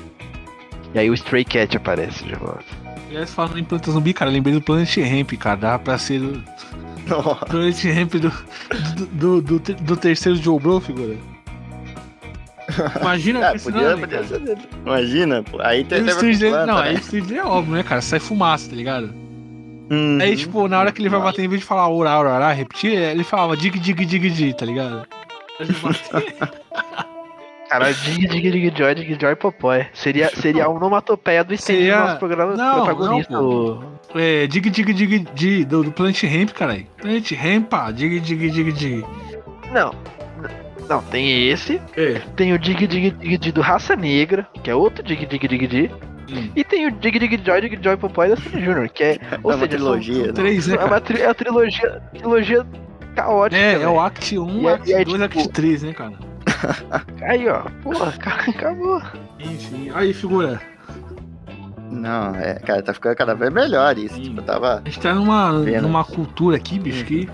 E aí o Stray Cat aparece de volta. E aí, falando em planta zumbi, cara, lembrei do Planet Ramp, cara. Dá pra ser do. Planet Ramp do, do, do, do, do terceiro Joe Bro, figura. Imagina Ah, esse podia, nome, podia ser dele. Imagina, pô. Aí tem não, né? aí o é óbvio, né, cara? Sai fumaça, tá ligado? Uhum. Aí, tipo, na hora que ele vai bater, em vez de falar ora, ora, ora, repetir, ele falava dig, dig, dig, dig, tá ligado? Cara, dig, dig, dig, joy, dig, joy, popói. Seria, seria a onomatopeia do stand Seria- do nosso programa Não, protagonista. não, É, dig, dig, dig, dig, do, do Planet Ramp, caralho. Planet Ramp, pá, dig, dig, dig, dig. Não. Não, tem esse. É. Tem o Dig Dig Dig Dig do Raça Negra, que é outro Dig Dig Dig Dig. Hum. E tem o Dig Dig Joy Dig Joy Popói da Sandy Jr., que é. Ou É uma seja, trilogia, né? Três, né, São, é uma cara? tri- é a trilogia, trilogia caótica. É, é o Act 1, E é- Act e é 2, Act tipo- 3, né, cara? Aí, ó. Porra, ca- acabou. Enfim. Aí, figura. Não, é, cara, tá ficando cada vez melhor isso. Sim. Tipo, tava. A gente tá numa, numa cultura aqui, bicho, que.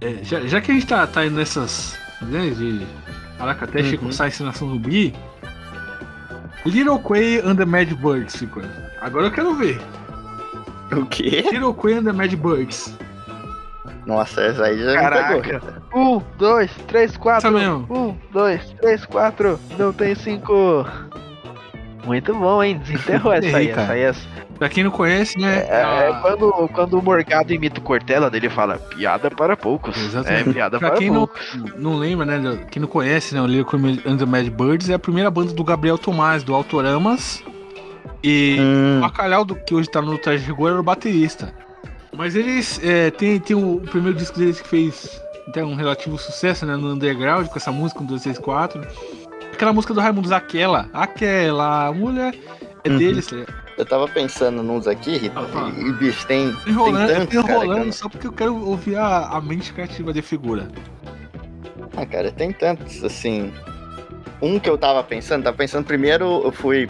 é, já, já que a gente tá, tá indo nessas. Né, de. Caraca, até Uhum. começar a ensinação do Bri. Little Quay and the Mad Birds, figura. Agora eu quero ver. O quê? Little Quay and the Mad Birds. Nossa, essa aí já me Caraca. pegou. Um, dois, três, quatro. Um, dois, três, quatro. Não tem cinco. Muito bom, hein? Desenterrou essa aí. Essa aí é, Pra quem não conhece, né? é, é a- quando, quando o Morgado imita o Cortella, dele fala piada para poucos. Exatamente. É piada Pra para quem não, poucos. não lembra, né? Quem não conhece, né? O Quay and the Mad Birds é a primeira banda do Gabriel Tomás, do Autoramas. E Hum, O Bacalhau, do, que hoje tá no Traje de Rigor, era o baterista. Mas eles é, tem, tem o, o primeiro disco deles que fez tem um relativo sucesso né, no underground com essa música, um 264. Aquela música do Raimundo Aquela, aquela mulher é Uhum. deles. ligado? eu tava pensando nos aqui, Rita, Ah, e, e, bicho, tem. Enrolando, tem tantos, cara, enrolando não- só porque eu quero ouvir a, a mente criativa de figura. Ah, cara, tem tantos, assim. Um que eu tava pensando, tava pensando primeiro, eu fui.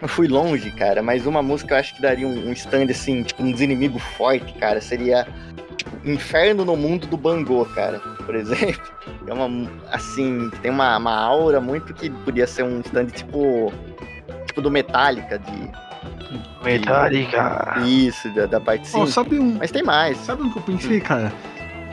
Eu fui longe, cara, mas uma música eu acho que daria um, um stand, assim, tipo, uns inimigos fortes, cara. Seria. Tipo, Inferno no Mundo do Bangô, cara, por exemplo. É uma. Assim, tem uma, uma aura muito que podia ser um stand tipo. Tipo do Metallica, de. Metallica. Isso, da, da parte Ó, 5. sabe um, Mas tem mais. sabe um que eu pensei, cara?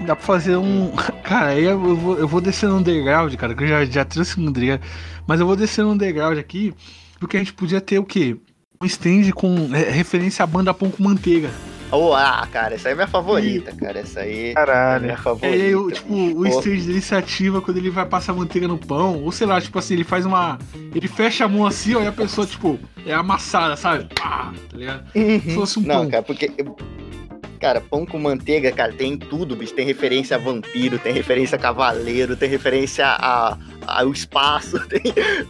Dá pra fazer um. Cara, aí eu vou, eu vou descer no underground, cara, que eu já, já trouxe um underground. Mas eu vou descer no underground aqui, porque a gente podia ter o quê? Um stand com referência à banda Pão com Manteiga. Oh, ah, cara, essa aí é minha favorita, cara. Essa aí é Caralho. minha É, favorita. aí, o, tipo, o stage dele se ativa quando ele vai passar manteiga no pão. Ou sei lá, tipo assim, ele faz uma. Ele fecha a mão assim, ó, e a pessoa, tipo, é amassada, sabe? Pá, tá ligado? Se fosse um Não, pão. cara, porque. Cara, pão com manteiga, cara, tem tudo, bicho. Tem referência a vampiro, tem referência a cavaleiro, tem referência a, a- ao espaço. Tem,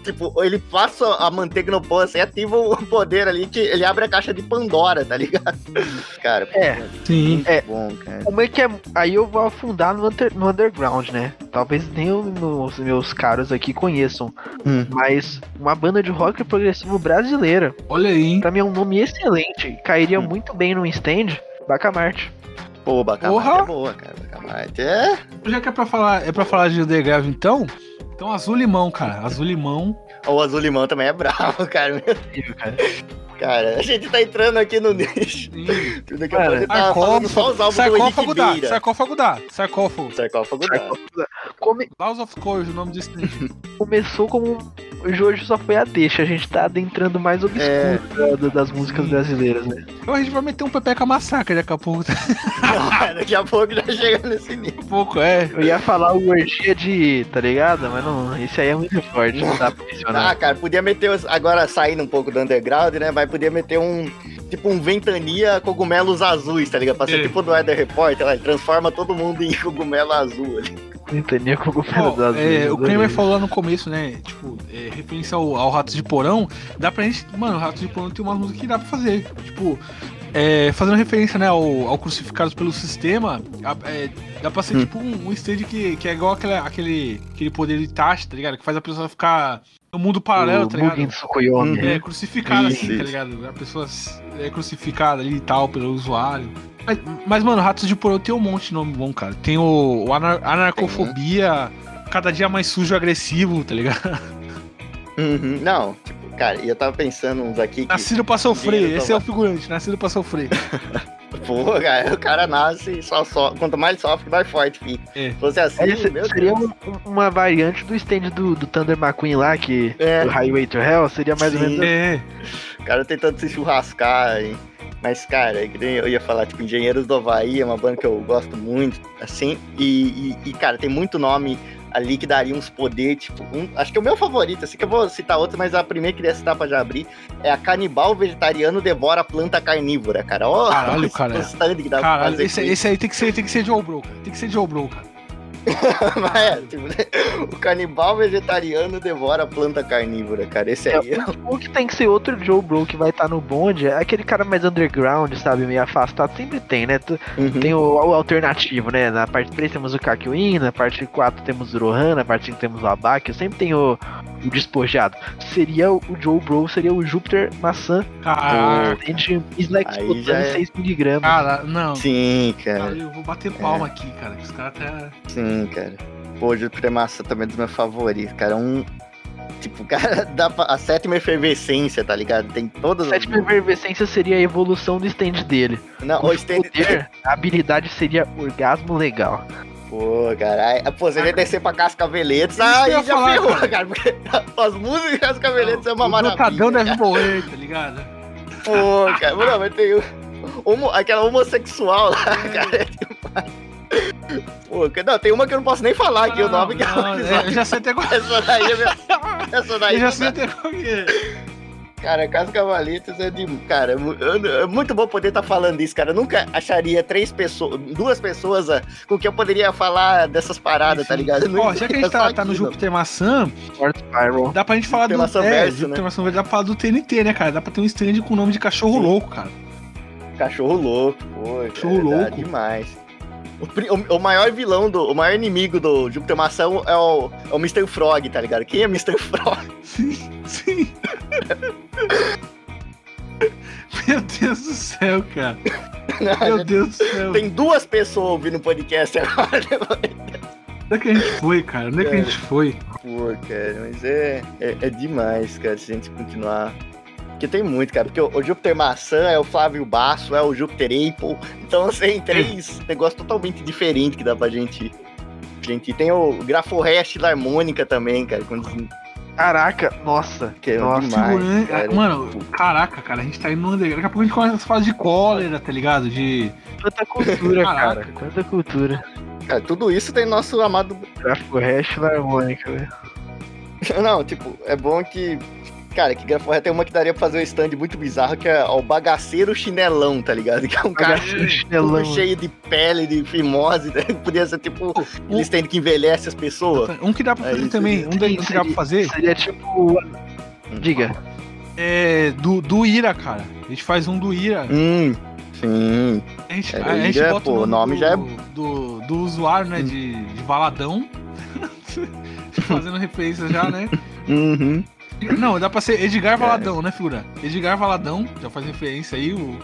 tipo, ele passa a manteiga no pão assim, ativa o poder ali que ele abre a caixa de Pandora, tá ligado? Cara, É. Sim. muito É. bom, cara. Como é que é? Aí eu vou afundar no, under- no underground, né? Talvez nem os meus caros aqui conheçam. Hum. Mas uma banda de rock progressivo brasileira. Olha aí? Pra mim é um nome excelente. Cairia Hum. muito bem num stand. Bacamarte. Pô, Bacamarte Porra! é boa, cara. Bacamarte é. Já que é pra falar, é pra falar de underground, então. Então, Azul Limão, cara. Azul Limão. O Azul Limão também é bravo, cara. Incrível, cara. Cara, a gente tá entrando aqui no nicho. Sim. Daqui a Cara, pouco tá falando só os álbuns do Sarcófago Henrique dá. Sarcófago dá. Sarcófago. Sarcófago dá. Come- Laws of Courage, o nome disso. começou como Jojo só foi a deixa. A gente tá adentrando mais obscuro É. da- da- das músicas brasileiras, né? Então a gente vai meter um Pepeca Massacre daqui a pouco. Daqui Daqui a pouco já chega nesse nível. a pouco, é. Eu ia falar o orgia de. tá ligado? Mas não, esse aí é muito forte, não dá pra Ah, mencionar. cara, podia meter. Agora saindo um pouco do underground, né? Vai poder meter um. Tipo um ventania cogumelos azuis, tá ligado? Pra ser É. tipo do Weather Report, ele transforma todo mundo em cogumelo azul ali. Entendeu com o Ó, é, o Kramer falou lá no começo, né? Tipo, é, referência ao, ao Ratos de Porão. Dá pra gente. Mano, Ratos de Porão tem umas músicas que dá pra fazer. Tipo, é, fazendo referência, né, ao, ao Crucificados pelo Sistema, a- é, dá pra ser Hum. tipo um, um stage que, que é igual aquele, aquele, aquele poder de Tashi, tá ligado? Que faz a pessoa ficar no mundo paralelo, tá ligado? Tsukuyomi. Uhum. É, crucificada Isso, assim, tá isso. ligado? A pessoa é crucificada ali e tal pelo usuário. Mas, mas, mano, Ratos de Porão tem um monte de nome bom, cara. Tem o, o anar- Anarcofobia, Cada Dia Mais Sujo e Agressivo, tá ligado? Uhum. Não, tipo, cara, e eu tava pensando uns aqui que. Nascido pra sofrer, esse é o figurante, nascido pra sofrer. Pô, cara, o cara nasce e só sofre. Quanto mais ele sofre, mais forte fica. É. Se fosse assim, Esse meu seria Deus. um- um- uma variante do stand do, do Thunder McQueen lá, que É. o Highway to Hell seria mais ou Sim. menos. É, O cara tentando se churrascar. hein? Mas, cara, nem eu ia falar, tipo, Engenheiros do Havaí é uma banda que eu gosto muito, assim, e, e, e, cara, tem muito nome ali que daria uns poderes, tipo, um- acho que o meu favorito, assim, que eu vou citar outro, mas a primeira que queria citar pra já abrir, é a Canibal Vegetariano Devora Planta Carnívora, cara. Ó, Caralho, esse cara. stand que dá pra Caralho, esse, esse aí tem que ser, tem que ser Joe Bro, cara. Tem que ser Joe Bro, cara. Mas é, tipo, né? o canibal vegetariano devora a planta carnívora, cara. Esse aí é. O que tem que ser outro Joe Bro que vai estar no bonde é aquele cara mais underground, sabe? Meio afastado. Sempre tem, né? Tu- Uhum. Tem o, o alternativo, né? Na parte 3 temos o Kakyoin, na parte 4 temos o Rohan, na parte 5 temos o Abaki. Sempre tem o, o despojado. Seria o, Joe Bro, seria o Júpiter Maçã. Caralho. Gente, Slack Aí botando já é- 6mg. Cara, não. Sim, Cara, cara. eu vou bater palma aqui, cara. que Os caras tá. Sim, cara. Pô, Júpiter Massa também é dos meus favoritos, cara. Um. Tipo, cara, dá pra... a sétima efervescência, tá ligado? Tem todas as. Sétima efervescência seria a evolução do stand dele. Não, O o stand. poder, a habilidade seria orgasmo legal. Pô, cara. Aí, pô, você vai descer pra Cascaveletes. Aí já falar, ferrou, cara. cara. Porque as músicas de Cascaveletes é uma o maravilha. Brocadão deve morrer, tá ligado? Pô, cara. Não, mas tem o. Homo, aquela homossexual lá, cara. É demais. Pô, não, tem uma que eu não posso nem falar aqui o nome que não, ela é, Eu já sei até qual Essa daí é minha... Essa daí Eu já é sei até qual é. Cara, Casa Cavaletes é de. Cara, é é muito bom poder estar falando isso, cara. Eu nunca acharia três pessoas, duas pessoas ah, com que eu poderia falar dessas paradas, tá ligado? Eu não Ó, já que a gente tá, tá no não. Júpiter Maçã, dá pra gente falar do. Júpiter Maçã é, verso, Júpiter né? Maçã dá pra falar do TNT, né, cara? Dá pra ter um stand com o nome de cachorro Sim. louco, cara. Cachorro louco, pô. Cachorro cara, dá louco. demais. O, o- o maior vilão, do, o maior inimigo do Júpiter Maçã é o, é o Mr. Frog, tá ligado? Quem é Mr. Frog? Sim, sim. Meu Deus do céu, cara. Meu Deus do céu. Tem duas pessoas ouvindo o podcast agora. Onde é que a gente foi, cara? Onde é que a gente foi? Pô, cara, mas é, é, é demais, cara, se a gente continuar. Porque tem muito, cara. Porque o, o Júpiter Maçã é o Flávio Basso, é o Júpiter Apple. Então, assim, três negócios totalmente diferentes que dá pra gente. Gente, tem o Graforrest da harmônica também, cara. Quando, Caraca, nossa. que é Nossa, demais. Cara. Mano, caraca, cara, a gente tá indo no underground. Daqui a pouco a gente começa a falar de cólera, tá ligado? De. Quanta cultura, cara. Quanta cultura. Cara, tudo isso tem nosso amado. Grafo hash na harmônica, velho. Não, tipo, é bom que. Cara, que Graforrest tem uma que daria pra fazer um stand muito bizarro, que é o bagaceiro chinelão, tá ligado? Que é um cara. Chinelão. cheio de pele, de fimose, né? Podia ser tipo aquele stand que envelhece as pessoas. Um que dá pra É fazer isso, também, um daí que dá pra fazer Seria tipo. Diga. é do, do Ira, cara. A gente faz um do Ira. Hum, sim. A gente, É, a gente Ira, bota pô, o nome do, já é- do, do usuário, né? De, de Valadão. Fazendo referência já, né? Uhum. Não, dá pra ser Edgar É. Valadão, né, figura? Edgar Valadão, já faz referência aí. O...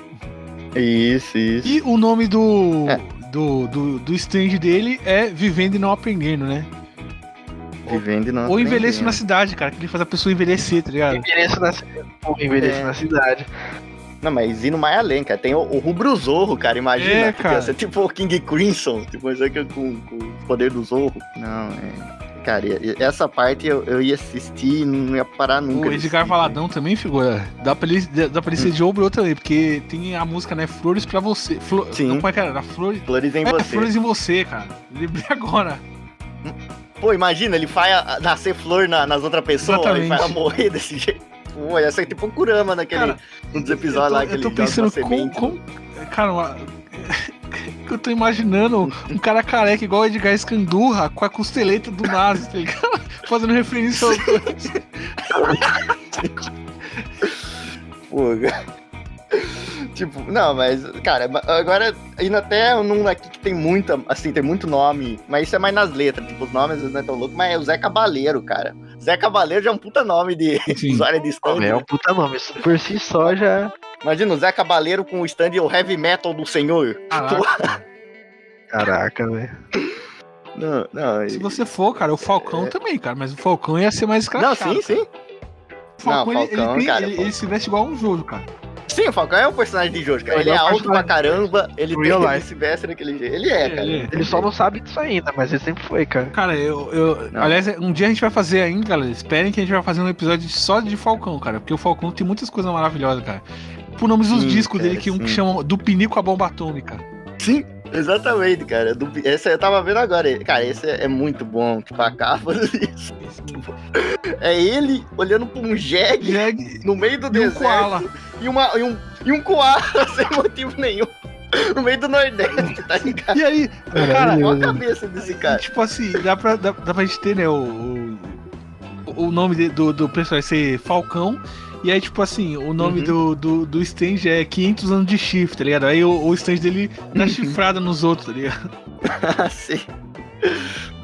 Isso, isso. E o nome do, É. do, do, do stand dele é Vivendo e Não Aprendendo, né? Vivendo e não Ou Envelheço na cidade, cara, que ele faz a pessoa envelhecer, tá ligado? Envelheço na cidade. Envelheço É. na cidade. Não, mas indo mais além, cara. Tem o, o Rubro Zorro, cara. Imagina. É, que cara. ser tipo o King Crimson. Tipo, isso aqui com, com o poder do Zorro. Não, é. Cara, essa parte eu, eu ia assistir e não ia parar nunca. O Edgar assistir, Valadão também, figura. Dá pra ele, dá pra ele ser de Obro também, porque tem a música, né? Flores pra você. Flo... Sim. Não, como é que era? Flores. Flores em É, você. Flores em você, cara. Lembrei agora. Pô, imagina, ele faz a- nascer flor na- nas outras pessoas Exatamente. faz ela morrer desse jeito. Pô, ia ser tipo um Kurama naquele, Cara, um dos episódios lá que eu ele tô joga pensando como, semente. como. Cara, uma- eu tô imaginando um cara careca igual o Edgar Escandurra com a costeleta do Nazi, tá ligado? Fazendo referência aos dois. Pô, tipo, não, mas, cara, agora indo até num aqui que tem muita, assim, tem muito nome, mas isso é mais nas letras, tipo, os nomes não é tão louco, mas é o Zé Cabaleiro, cara. Zé Cabaleiro já é um puta nome de usuário de stand. É um puta nome. Isso por si só já. Imagina o Zé Cabaleiro com o stand o Heavy Metal do Senhor. Caraca. Caraca, velho. Não, não, Se você for, cara, o Falcão também, cara, mas o Falcão ia ser mais É. não, escrachado. sim, sim. O Falcão, Não, ele- ele, Falcão, tem- cara, ele, Falcão. ele se veste igual um Jojo, cara. Sim, o Falcão é um personagem de Jojo, cara. Ele Ele é é alto pra caramba, ele, tem, Real ele life. se veste daquele jeito. Ele é, cara. Ele- Ele só não sabe disso ainda, mas ele sempre foi, cara. Cara, eu. eu Não. aliás, um dia a gente vai fazer ainda, galera. Esperem que a gente vai fazer um episódio só de Falcão, cara. Porque o Falcão tem muitas coisas maravilhosas, cara. Por nomes dos Sim, discos dele, cara, que um que sim. chama Do Pinico à Bomba Atômica. Sim, exatamente, cara. Do, esse eu tava vendo agora. Cara, esse é, é muito bom. Tipo, a capa disso. É ele olhando pra um jegue Jag no meio do e um deserto. koala. E, uma, e, um, e um koala sem motivo nenhum. No meio do Nordeste, tá ligado? E aí, cara, Olha a cabeça desse cara. tipo assim, dá pra, dá, dá pra gente ter, né, o, o, o nome de- do, do personagem ser Falcão. E aí, tipo assim, o nome Uhum. do, do, do stand é 500 anos de chifre, tá ligado? Aí o, o stand dele dá Uhum. chifrada nos outros, tá ligado? Sim.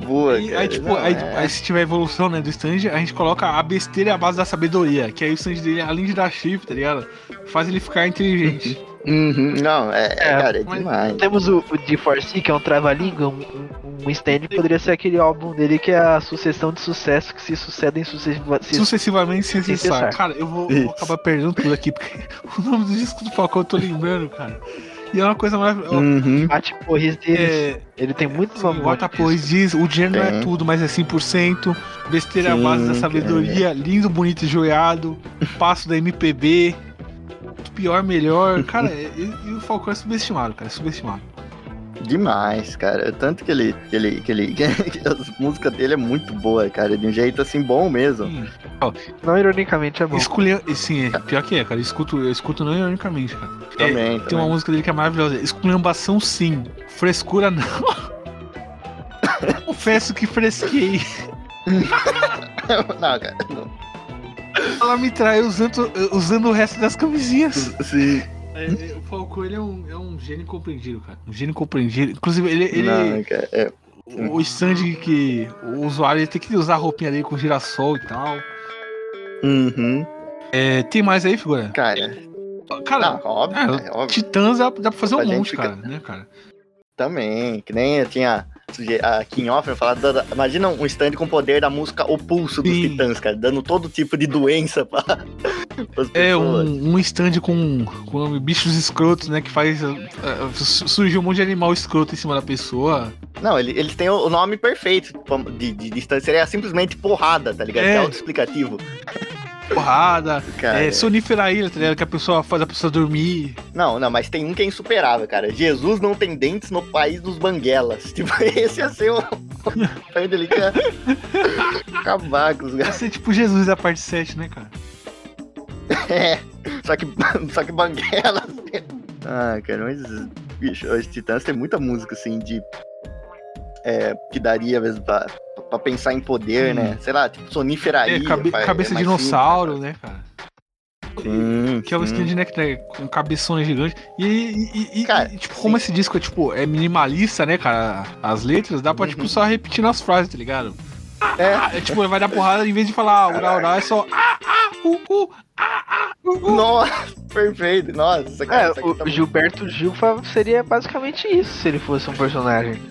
Boa, E cara. aí, tipo, Não, aí, é- aí se tiver evolução, né, do stand, a gente coloca a besteira a base da sabedoria. Que aí o stand dele, além de dar chifre, tá ligado? Faz ele ficar inteligente. Uhum, Não, é, é, É, cara, é demais. Temos o, o D4C, que é um trava-língua, um, um, um stand que poderia ser aquele álbum dele que é a sucessão de sucesso que se sucedem sucessiva, se- Sucessivamente sem Sem cessar. cessar. Cara, eu vou, vou acabar perdendo tudo aqui, porque o nome do disco do Falcão eu tô lembrando, cara. E é uma coisa maravilhosa. Uhum. bate porris dele. É, Ele tem muito sim, nome. o Atapôs diz, o dinheiro não é Tem. tudo, mas é 100%. Besteira é Sim, base da sabedoria, lindo, bonito e joiado. Passo da MPB. Pior, melhor. Cara, e, e o Falcão é subestimado, cara, é subestimado. Demais, cara. Tanto que ele. Que ele, que ele que as músicas dele é muito boa, cara. De um jeito assim bom mesmo. Sim. Não ironicamente é bom. Escolher, sim, é, pior que é, cara. Eu escuto, eu escuto não ironicamente, cara. É, Também. Tem uma música dele que é maravilhosa. Esculhambação sim. Frescura não. Confesso que fresquei. não, cara. Não. Ela me trai usando, usando o resto das camisinhas. Sim. É, é, o Falcão, ele é um, é um gênio compreendido, cara. Um gênio compreendido. Inclusive, ele. ele Não, cara. É. o stand que o usuário ele tem que usar a roupinha dele com girassol e tal. Uhum. É, tem mais aí, figura? Cara. Cara, Não, óbvio, é, é, óbvio. Titãs dá, dá pra fazer um monte, cara, né, cara? Também. Que nem tinha. Suge- A Kim Offer falado. da- da- Imagina um stand com o poder da música O Pulso dos Sim. Titãs, cara. Dando todo tipo de doença pra, É pessoas. um, um stand com, com bichos escrotos, né? Que faz. uh, uh, su- surge um monte de animal escroto em cima da pessoa. Não, ele- eles têm o nome perfeito tipo, de, de, de stand. Seria simplesmente porrada, tá ligado? É. É autoexplicativo. Porrada. Cara. É, sonífera ilha, tá ligado? Que a pessoa faz a pessoa dormir. Não, não, mas tem um que é insuperável, cara. Jesus não tem dentes no país dos banguelas. Tipo, esse ia ser o. stand ali que ia acabar com os Vai ser tipo Jesus da parte 7, né, cara? É, só que, só que Banguela. Ah, cara, mas. Bicho, os Titãs tem muita música, assim, de. É, que daria mesmo pra, pra pensar em poder, Sim. né? Sei lá, tipo, sonífera É, cabe- faz- cabeça é de dinossauro, né, cara? simples, Sim, Que é o sim. stand, né, que tá com cabeções gigantes. E, e- e- Cara, e, tipo, sim. como esse disco é, tipo, é minimalista, né, cara? As letras, dá pra, Uhum. tipo, só repetir nas frases, tá ligado? É, É, tipo, vai dar porrada, em vez de falar ah, urá, urá, é só ah, ah, uh, uh, ah, ah, uh, uh. nossa, perfeito. Nossa, essa cara, É, o tá muito- Gilberto Gil seria basicamente isso se ele fosse um personagem.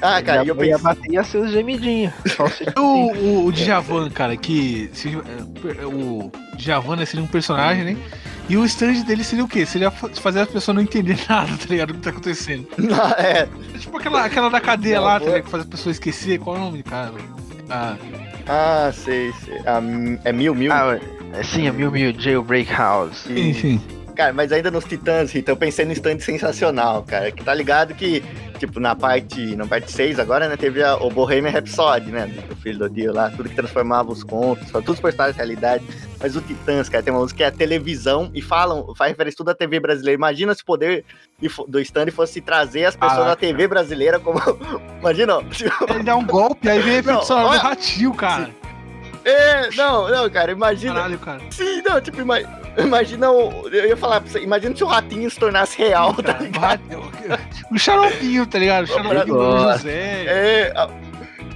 Ah, cara, e eu ia pensei. bater e ia ser os gemidinhos. O, o, o Djavan, cara, que. se- é, per- o Djavan né, seria um personagem, né? E o stand dele seria o quê? Seria fa- fazer as pessoas não entenderem nada, tá ligado? O que tá acontecendo. é, Tipo aquela, aquela da cadeia Não, lá, tá ligado? Que faz as pessoas esquecer. Qual é o nome, cara? Ah, ah, sei, sei. Ah, é mil, mil. Ah, é, sim, a Mil Mil Jailbreak House. enfim. Cara, mas ainda nos Titãs, Rita, eu pensei no stand sensacional, cara. Que tá ligado que, tipo, na parte. Na parte 6 agora, né, teve a, o Bohemian Rhapsody, né? Do filho do Dio lá, tudo que transformava os contos, todos os personagens em realidade. Mas o Titãs, cara, tem uma música que é a televisão e falam, faz referência tudo à TV brasileira. Imagina se o poder do stand fosse trazer as pessoas da Caraca. TV brasileira como. Imagina, ó, Ele dá um golpe, aí vem efeito Não, sonoro do olha- ratinho, cara. É, não, não, cara, imagina. Caralho, cara. Sim, não, tipo, ima- imagina o. Eu ia falar pra você, imagina se o ratinho se tornasse real, tá O, ligado? o xaropinho, tá ligado? O xaropinho do. José. É. a-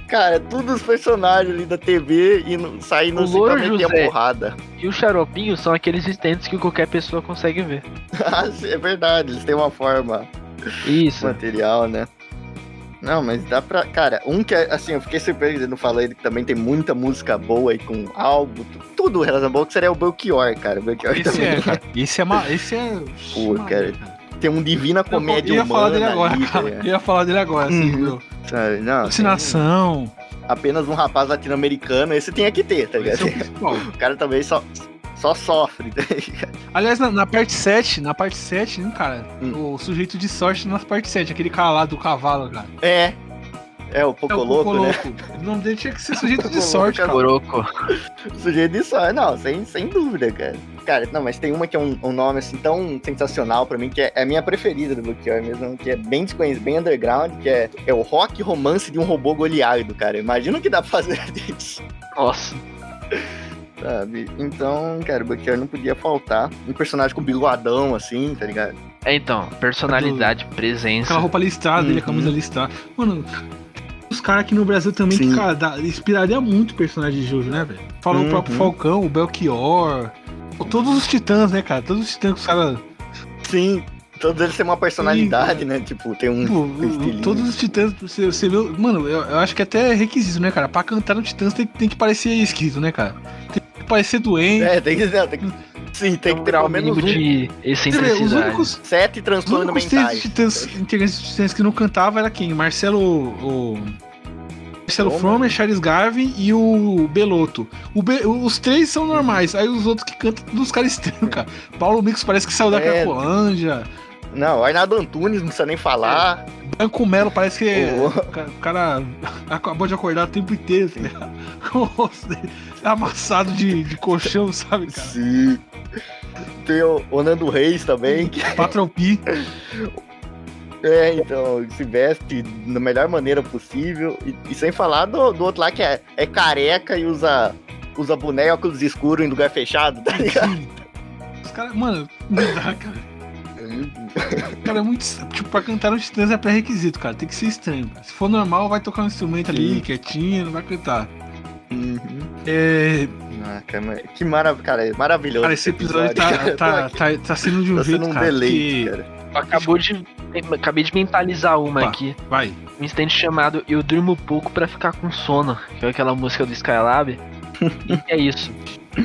Cara, todos os personagens ali da TV indo, saindo O assim Louro meter a José. porrada. E o xaropinho são aqueles stands que qualquer pessoa consegue ver. Ah, sim, é verdade, eles têm uma forma Isso. material, né? Não, mas dá pra. Cara, um que é, assim, eu fiquei surpreso, eu não falei que também tem muita música boa aí com álbum, tu- tudo relação boa, que seria o Belchior, cara. O Belchior Esse também é, cara. Esse é, ma... Esse é. Pô, cara, tem um Divina Comédia eu ia Humana. falar dele agora, ali, cara. tá Eu ligado? ia falar dele agora, assim, Uhum. Sabe? Não, tem Vacinação. apenas um rapaz latino-americano, esse tinha que ter, tá Esse é o ligado? O cara também só, só sofre, tá ligado? Aliás, na, na parte 7, na parte 7, né, cara? Hum. O sujeito de sorte na parte 7, aquele cara lá do cavalo, cara. É. É o Poco é o Louco, né? O nome dele tinha que ser sujeito de sorte, cara. Coroco. Sujeito de sorte. Não, sem, sem dúvida, cara. Cara, não, mas tem uma que é um, um nome assim tão sensacional pra mim, que é, é a minha preferida do Belchior mesmo, que é bem desconhecido, bem underground, que é, é o rock romance de um robô goleado, cara. Imagina o que dá pra fazer disso. Nossa. Sabe? Então, cara, o Belchior não podia faltar. Um personagem com bigodão, assim, tá ligado? É, então, personalidade, presença. Aquela roupa listrada dele, a Uhum. camisa listrada. Mano, os caras aqui no Brasil também, que, Sim. cara, dá- inspiraria muito o personagem de Jojo, né, velho? Falou o Uhum. próprio Falcão, o Belchior. Todos os titãs, né, cara? Todos os titãs que os caras. Sim, todos eles têm uma personalidade, né? Tipo, tem um. Pô, estilinho. todos os titãs, você, você vê. Mano, eu, eu acho que até é requisito, né, cara? Pra cantar no Titãs tem, tem que parecer esquisito, né, cara? Tem que parecer doente. É, tem que, não, tem que Sim, tem que ter pelo menos um, de vê, os excentricidade. únicos, sete os transtornos mentais. titãs, integrantes dos que não cantavam era quem? Marcelo. O, Marcelo Fromer. Fromer, Charles Garvin e o Beloto. O Be- os três são normais, aí os outros que cantam, todos os caras estranhos, cara. Paulo Mix parece que saiu da É. Cracolândia. Não, Arnaldo Antunes, não precisa nem falar. Branco Melo parece que o cara acabou de acordar o tempo inteiro, tá ligado? Com o rosto dele amassado de, de colchão, sabe, cara? Sim. Tem o, o Nando Reis também, que Patrão Pi. é, então, se veste da melhor maneira possível. E, e sem falar do, do outro lá que é, é careca e usa, usa boné e óculos escuros em lugar fechado, tá ligado? Os caras, mano, não dá, cara. Cara, é muito. Tipo, pra cantar no Titãs é pré-requisito, cara. Tem que ser estranho. cara. Se for normal, vai tocar um instrumento ali, Sim. quietinho, não vai cantar. Uhum. É. Ah, cara, que maravilha, cara, é maravilhoso. Cara, esse episódio tá, cara. tá, tá, tá sendo de um Tá jeito, sendo um cara. deleite, que- cara. Acabou de. Acabei de mentalizar uma Opa. aqui. Vai. Um instante chamado Eu Durmo Pouco pra Ficar com Sono, que é aquela música do Skylab. e é isso.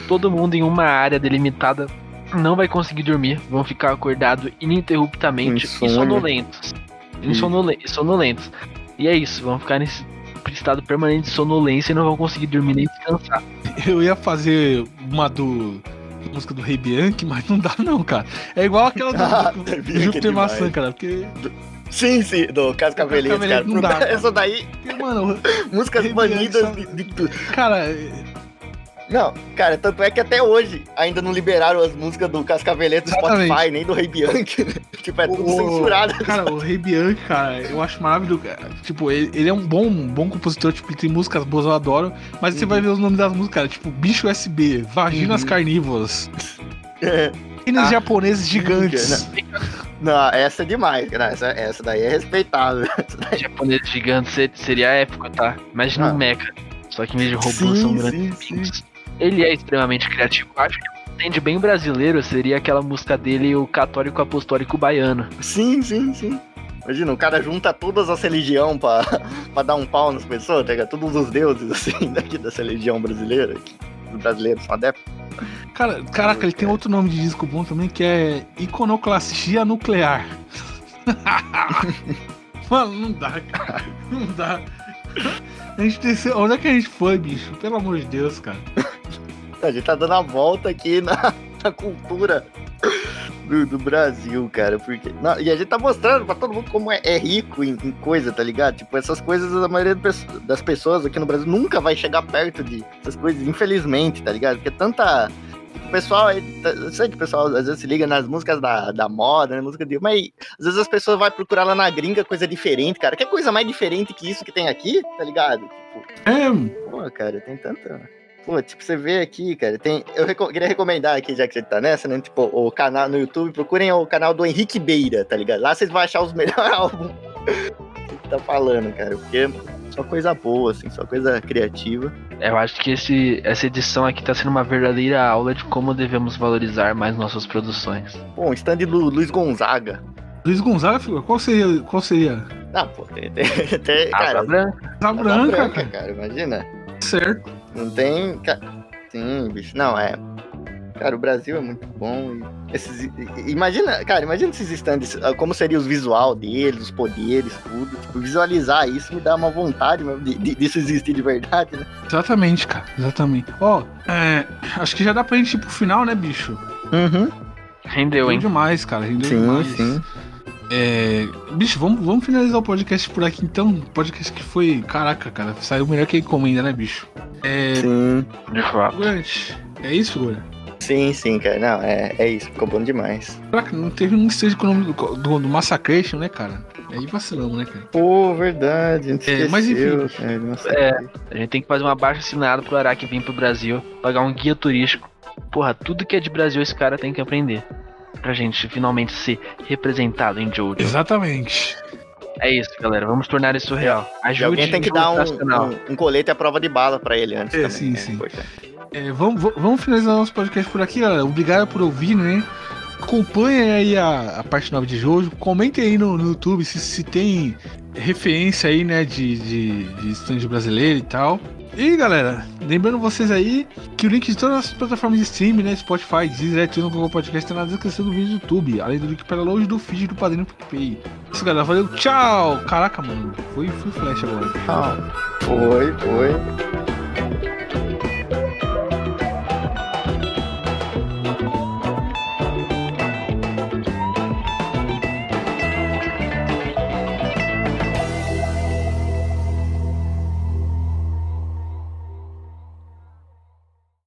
Todo mundo em uma área delimitada não vai conseguir dormir, vão ficar acordados ininterruptamente e sonolentos. Insonole- sonolentos. E é isso, vão ficar nesse estado permanente de sonolência e não vão conseguir dormir nem descansar. Eu ia fazer uma do. Música do Rei Bianchi, mas não dá, não, cara. É igual aquela do, Ah, do, é Júpiter demais. Maçã, cara. Porque, Sim, sim, do Caso cara. Não dá, cara. Essa daí, mano, músicas banidas só- de, de tudo. cara, Não, cara, tanto é que até hoje ainda não liberaram as músicas do Cascavelete do Exatamente. Spotify, nem do Rei Bianchi. né? tipo, é tudo O- censurado. Cara, o Rei Bianchi, cara, eu acho maravilhoso. Tipo, ele, ele é um bom, um bom compositor, tipo, ele tem músicas boas, eu adoro. Mas você Uhum. vai ver os nomes das músicas, cara, tipo, Bicho USB, Vaginas Uhum. Carnívoras, É. Ah, japoneses gigantes. Não, essa é demais. Não, essa, essa daí é respeitável. Japonês gigante ser- seria épico, tá? Imagina Ah. um mecha. Só que em vez de robôs Sim, são grandes sim. Ele é extremamente criativo. Acho que o que entende bem brasileiro seria aquela música dele, o Católico Apostólico Baiano. Sim, sim, sim. Imagina, o cara junta todas as religiões pra, pra dar um pau nas pessoas, tá ligado? Todos os deuses, assim, daqui dessa religião brasileira. Que os brasileiros são adeptos. Cara, caraca, ele tem outro nome de disco bom também que é Iconoclastia Nuclear. Mano, não dá, cara. Não dá. A gente desceu. Onde é que a gente foi, bicho? Pelo amor de Deus, cara. A gente tá dando a volta aqui na, na cultura do, do Brasil, cara. Porque, não, e a gente tá mostrando pra todo mundo como é, é rico em, em coisa, tá ligado? Tipo, essas coisas a maioria das pesso- das pessoas aqui no Brasil nunca vai chegar perto de essas coisas, infelizmente, tá ligado? Porque tanta. O pessoal, eu sei que o pessoal às vezes se liga nas músicas da, da moda, né? Música de. Mas às vezes as pessoas vão procurar lá na gringa coisa diferente, cara. Que coisa mais diferente que isso que tem aqui, tá ligado? Tipo, É, Pô, cara, tem tanta. Pô, tipo, você vê aqui, cara, tem. Eu reco- queria recomendar aqui, já que você tá nessa, né? Tipo, o canal no YouTube, procurem o canal do Henrique Beira, tá ligado? Lá vocês vão achar os melhores álbuns que tá falando, cara. Porque só coisa boa, assim, só coisa criativa. Eu acho que esse, essa edição aqui tá sendo uma verdadeira aula de como devemos valorizar mais nossas produções. Pô, um stand do Luiz Gonzaga. Luiz Gonzaga, filho, qual seria? Qual seria? Ah, pô, tem. tem, tem cara, branca. Branca, branca, cara. cara, imagina. Certo. Não tem. Sim, bicho. Não, é. Cara, o Brasil é muito bom. e esses- imagina, cara, imagina esses stands, ah, como seria os visual deles, os poderes, tudo. Tipo, visualizar isso me dá uma vontade mesmo de, de, disso existir de verdade, né? Exatamente, cara. Exatamente. Ó, é, acho que já dá pra gente ir pro final, né, bicho? Uhum. Rendeu, hein? demais, cara. Rendeu Sim, demais. sim. É, bicho, vamos, vamos finalizar o podcast por aqui então. Podcast que foi. Caraca, cara. Saiu melhor que a encomenda, né, bicho? É. Sim, De fato. É isso, figura? sim, sim, cara. Não, é, é isso. Ficou bom demais. Caraca, não teve um stage com o nome do, do, do Massacration, né, cara? Aí vacilamos, né, cara? Pô, verdade. A gente É, esqueceu, mas enfim. cara. Nossa, É. A gente tem que fazer uma baixa assinada pro Araque vir pro Brasil, pagar um guia turístico. Porra, tudo que é de Brasil esse cara tem que aprender. Pra gente finalmente ser representado em Jojo. Exatamente. É isso, galera. Vamos tornar isso real. E Ajude alguém tem que dar um, um, um colete à prova de bala pra ele antes É, também. sim, né? sim. É, vamos, vamos- vamos finalizar nosso podcast por aqui, galera. Obrigado por ouvir, né? Acompanhem aí a, a parte 9 de Jojo. Comentem aí no, no YouTube se, se tem referência aí, né, de, de, de stand brasileiro e tal. E galera, lembrando vocês aí que o link de todas as plataformas de streaming, né? Spotify, Deezer, iTunes, Google Podcast, tá na descrição do vídeo do YouTube. Além do link para longe do feed do Padrinho PicPay. Isso, galera. Valeu, tchau! Caraca, mano. Foi, foi flash agora. Ah, foi, foi.